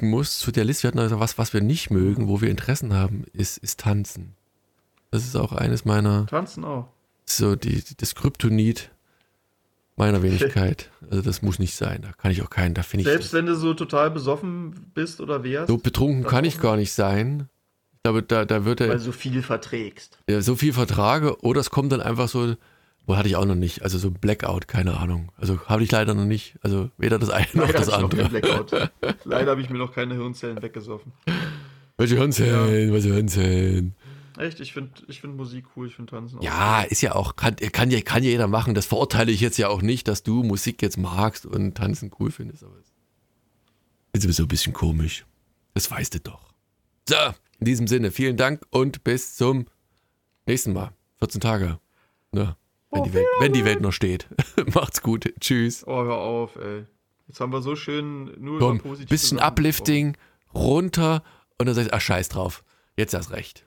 muss zu der Liste, wir hatten also was, was wir nicht mögen, wo wir Interessen haben, ist, ist Tanzen. Das ist auch eines meiner Tanzen auch. so die, die, das Kryptonit meiner Wenigkeit. Also das muss nicht sein. Da kann ich auch keinen, da finde ich. Selbst wenn du so total besoffen bist oder wärst, so betrunken das kann ich gar nicht sein. Ich glaube, da, da wird weil er du so viel verträgst. ja, so viel vertrage oder es kommt dann einfach so, wo hatte ich auch noch nicht, also so ein Blackout, keine Ahnung. Also habe ich leider noch nicht. Also weder das eine noch Leider das noch andere. keinen Blackout. Leider habe ich mir noch keine Hirnzellen weggesoffen. Welche Hirnzellen, welche Hirnzellen. Echt, ich finde ich find Musik cool, ich finde Tanzen auch Ja, ist ja auch, kann, kann, ja, kann ja jeder machen. Das verurteile ich jetzt ja auch nicht, dass du Musik jetzt magst und Tanzen cool findest. Aber es ist sowieso ein bisschen komisch. Das weißt du doch. So, in diesem Sinne, vielen Dank und bis zum nächsten Mal. 14 Tage. Ne, wenn, die Welt, wenn die Welt noch steht. Macht's gut. Tschüss. Oh, hör auf, ey. Jetzt haben wir so schön nur Komm, bisschen Uplifting, runter und dann sagst du, ach scheiß drauf. Jetzt hast recht.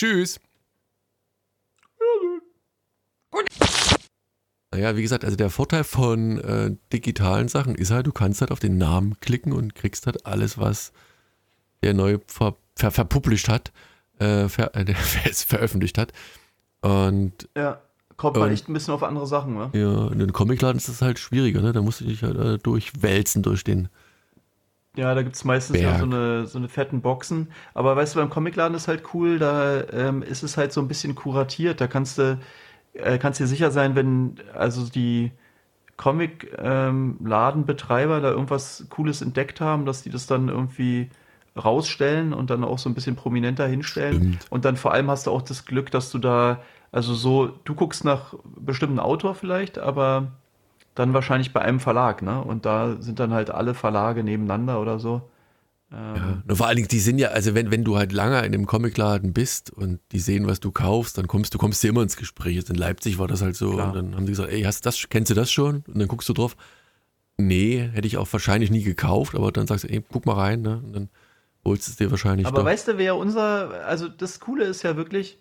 Tschüss. Naja, wie gesagt, also der Vorteil von äh, digitalen Sachen ist halt, du kannst halt auf den Namen klicken und kriegst halt alles, was der neu ver, ver, verpublished hat, äh, ver, äh, veröffentlicht hat. Und. Ja, kommt man Und- echt ein bisschen auf andere Sachen, ne? ja, in den Comicladen ist das halt schwieriger, ne? Da musst du dich halt äh, durchwälzen durch den. Ja, da gibt es meistens ja so eine, so eine fetten Boxen. Aber weißt du, beim Comicladen ist halt cool, da ähm, ist es halt so ein bisschen kuratiert. Da kannst du, äh, kannst dir sicher sein, wenn also die Comic-Ladenbetreiber da irgendwas Cooles entdeckt haben, dass die das dann irgendwie rausstellen und dann auch so ein bisschen prominenter hinstellen. Stimmt. Und dann vor allem hast du auch das Glück, dass du da, also so, du guckst nach bestimmten Autor vielleicht, aber dann wahrscheinlich bei einem Verlag, ne? Und da sind dann halt alle Verlage nebeneinander oder so. Ähm, Ja. Vor allen Dingen, die sind ja, also wenn, wenn du halt lange in dem Comicladen bist und die sehen, was du kaufst, dann kommst du kommst dir immer ins Gespräch. Jetzt in Leipzig war das halt so. Klar. Und dann haben sie gesagt, ey, hast das, kennst du das schon? Und dann guckst du drauf. Nee, hätte ich auch wahrscheinlich nie gekauft, aber dann sagst du, ey, guck mal rein, ne? Und dann holst du es dir wahrscheinlich Aber doch. weißt du, wer unser, also das Coole ist ja wirklich,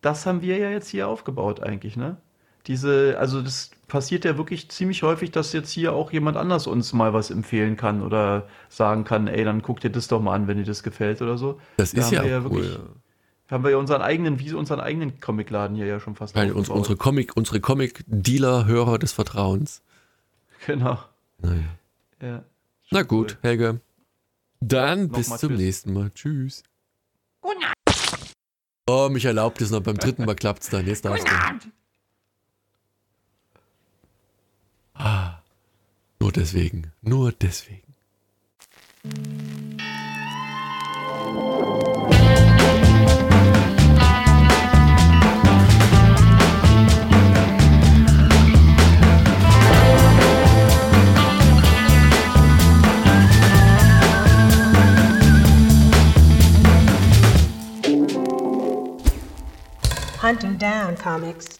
das haben wir ja jetzt hier aufgebaut eigentlich, ne? Diese, also das passiert ja wirklich ziemlich häufig, dass jetzt hier auch jemand anders uns mal was empfehlen kann oder sagen kann, ey, dann guck dir das doch mal an, wenn dir das gefällt oder so. das da ist ja ja cool. wirklich- ja. Haben wir ja unseren eigenen, wie unseren eigenen Comicladen hier ja schon fast Weil uns, unsere Comic, unsere Comic-Dealer-Hörer des Vertrauens. Genau. Naja. Ja. Na gut, Helge. Dann Noch bis zum tschüss. nächsten Mal. Tschüss. Oh, mich erlaubt es noch. Beim dritten Mal klappt's dann. Jetzt darfst du. Ah, nur deswegen. Nur deswegen. Hunting down comics.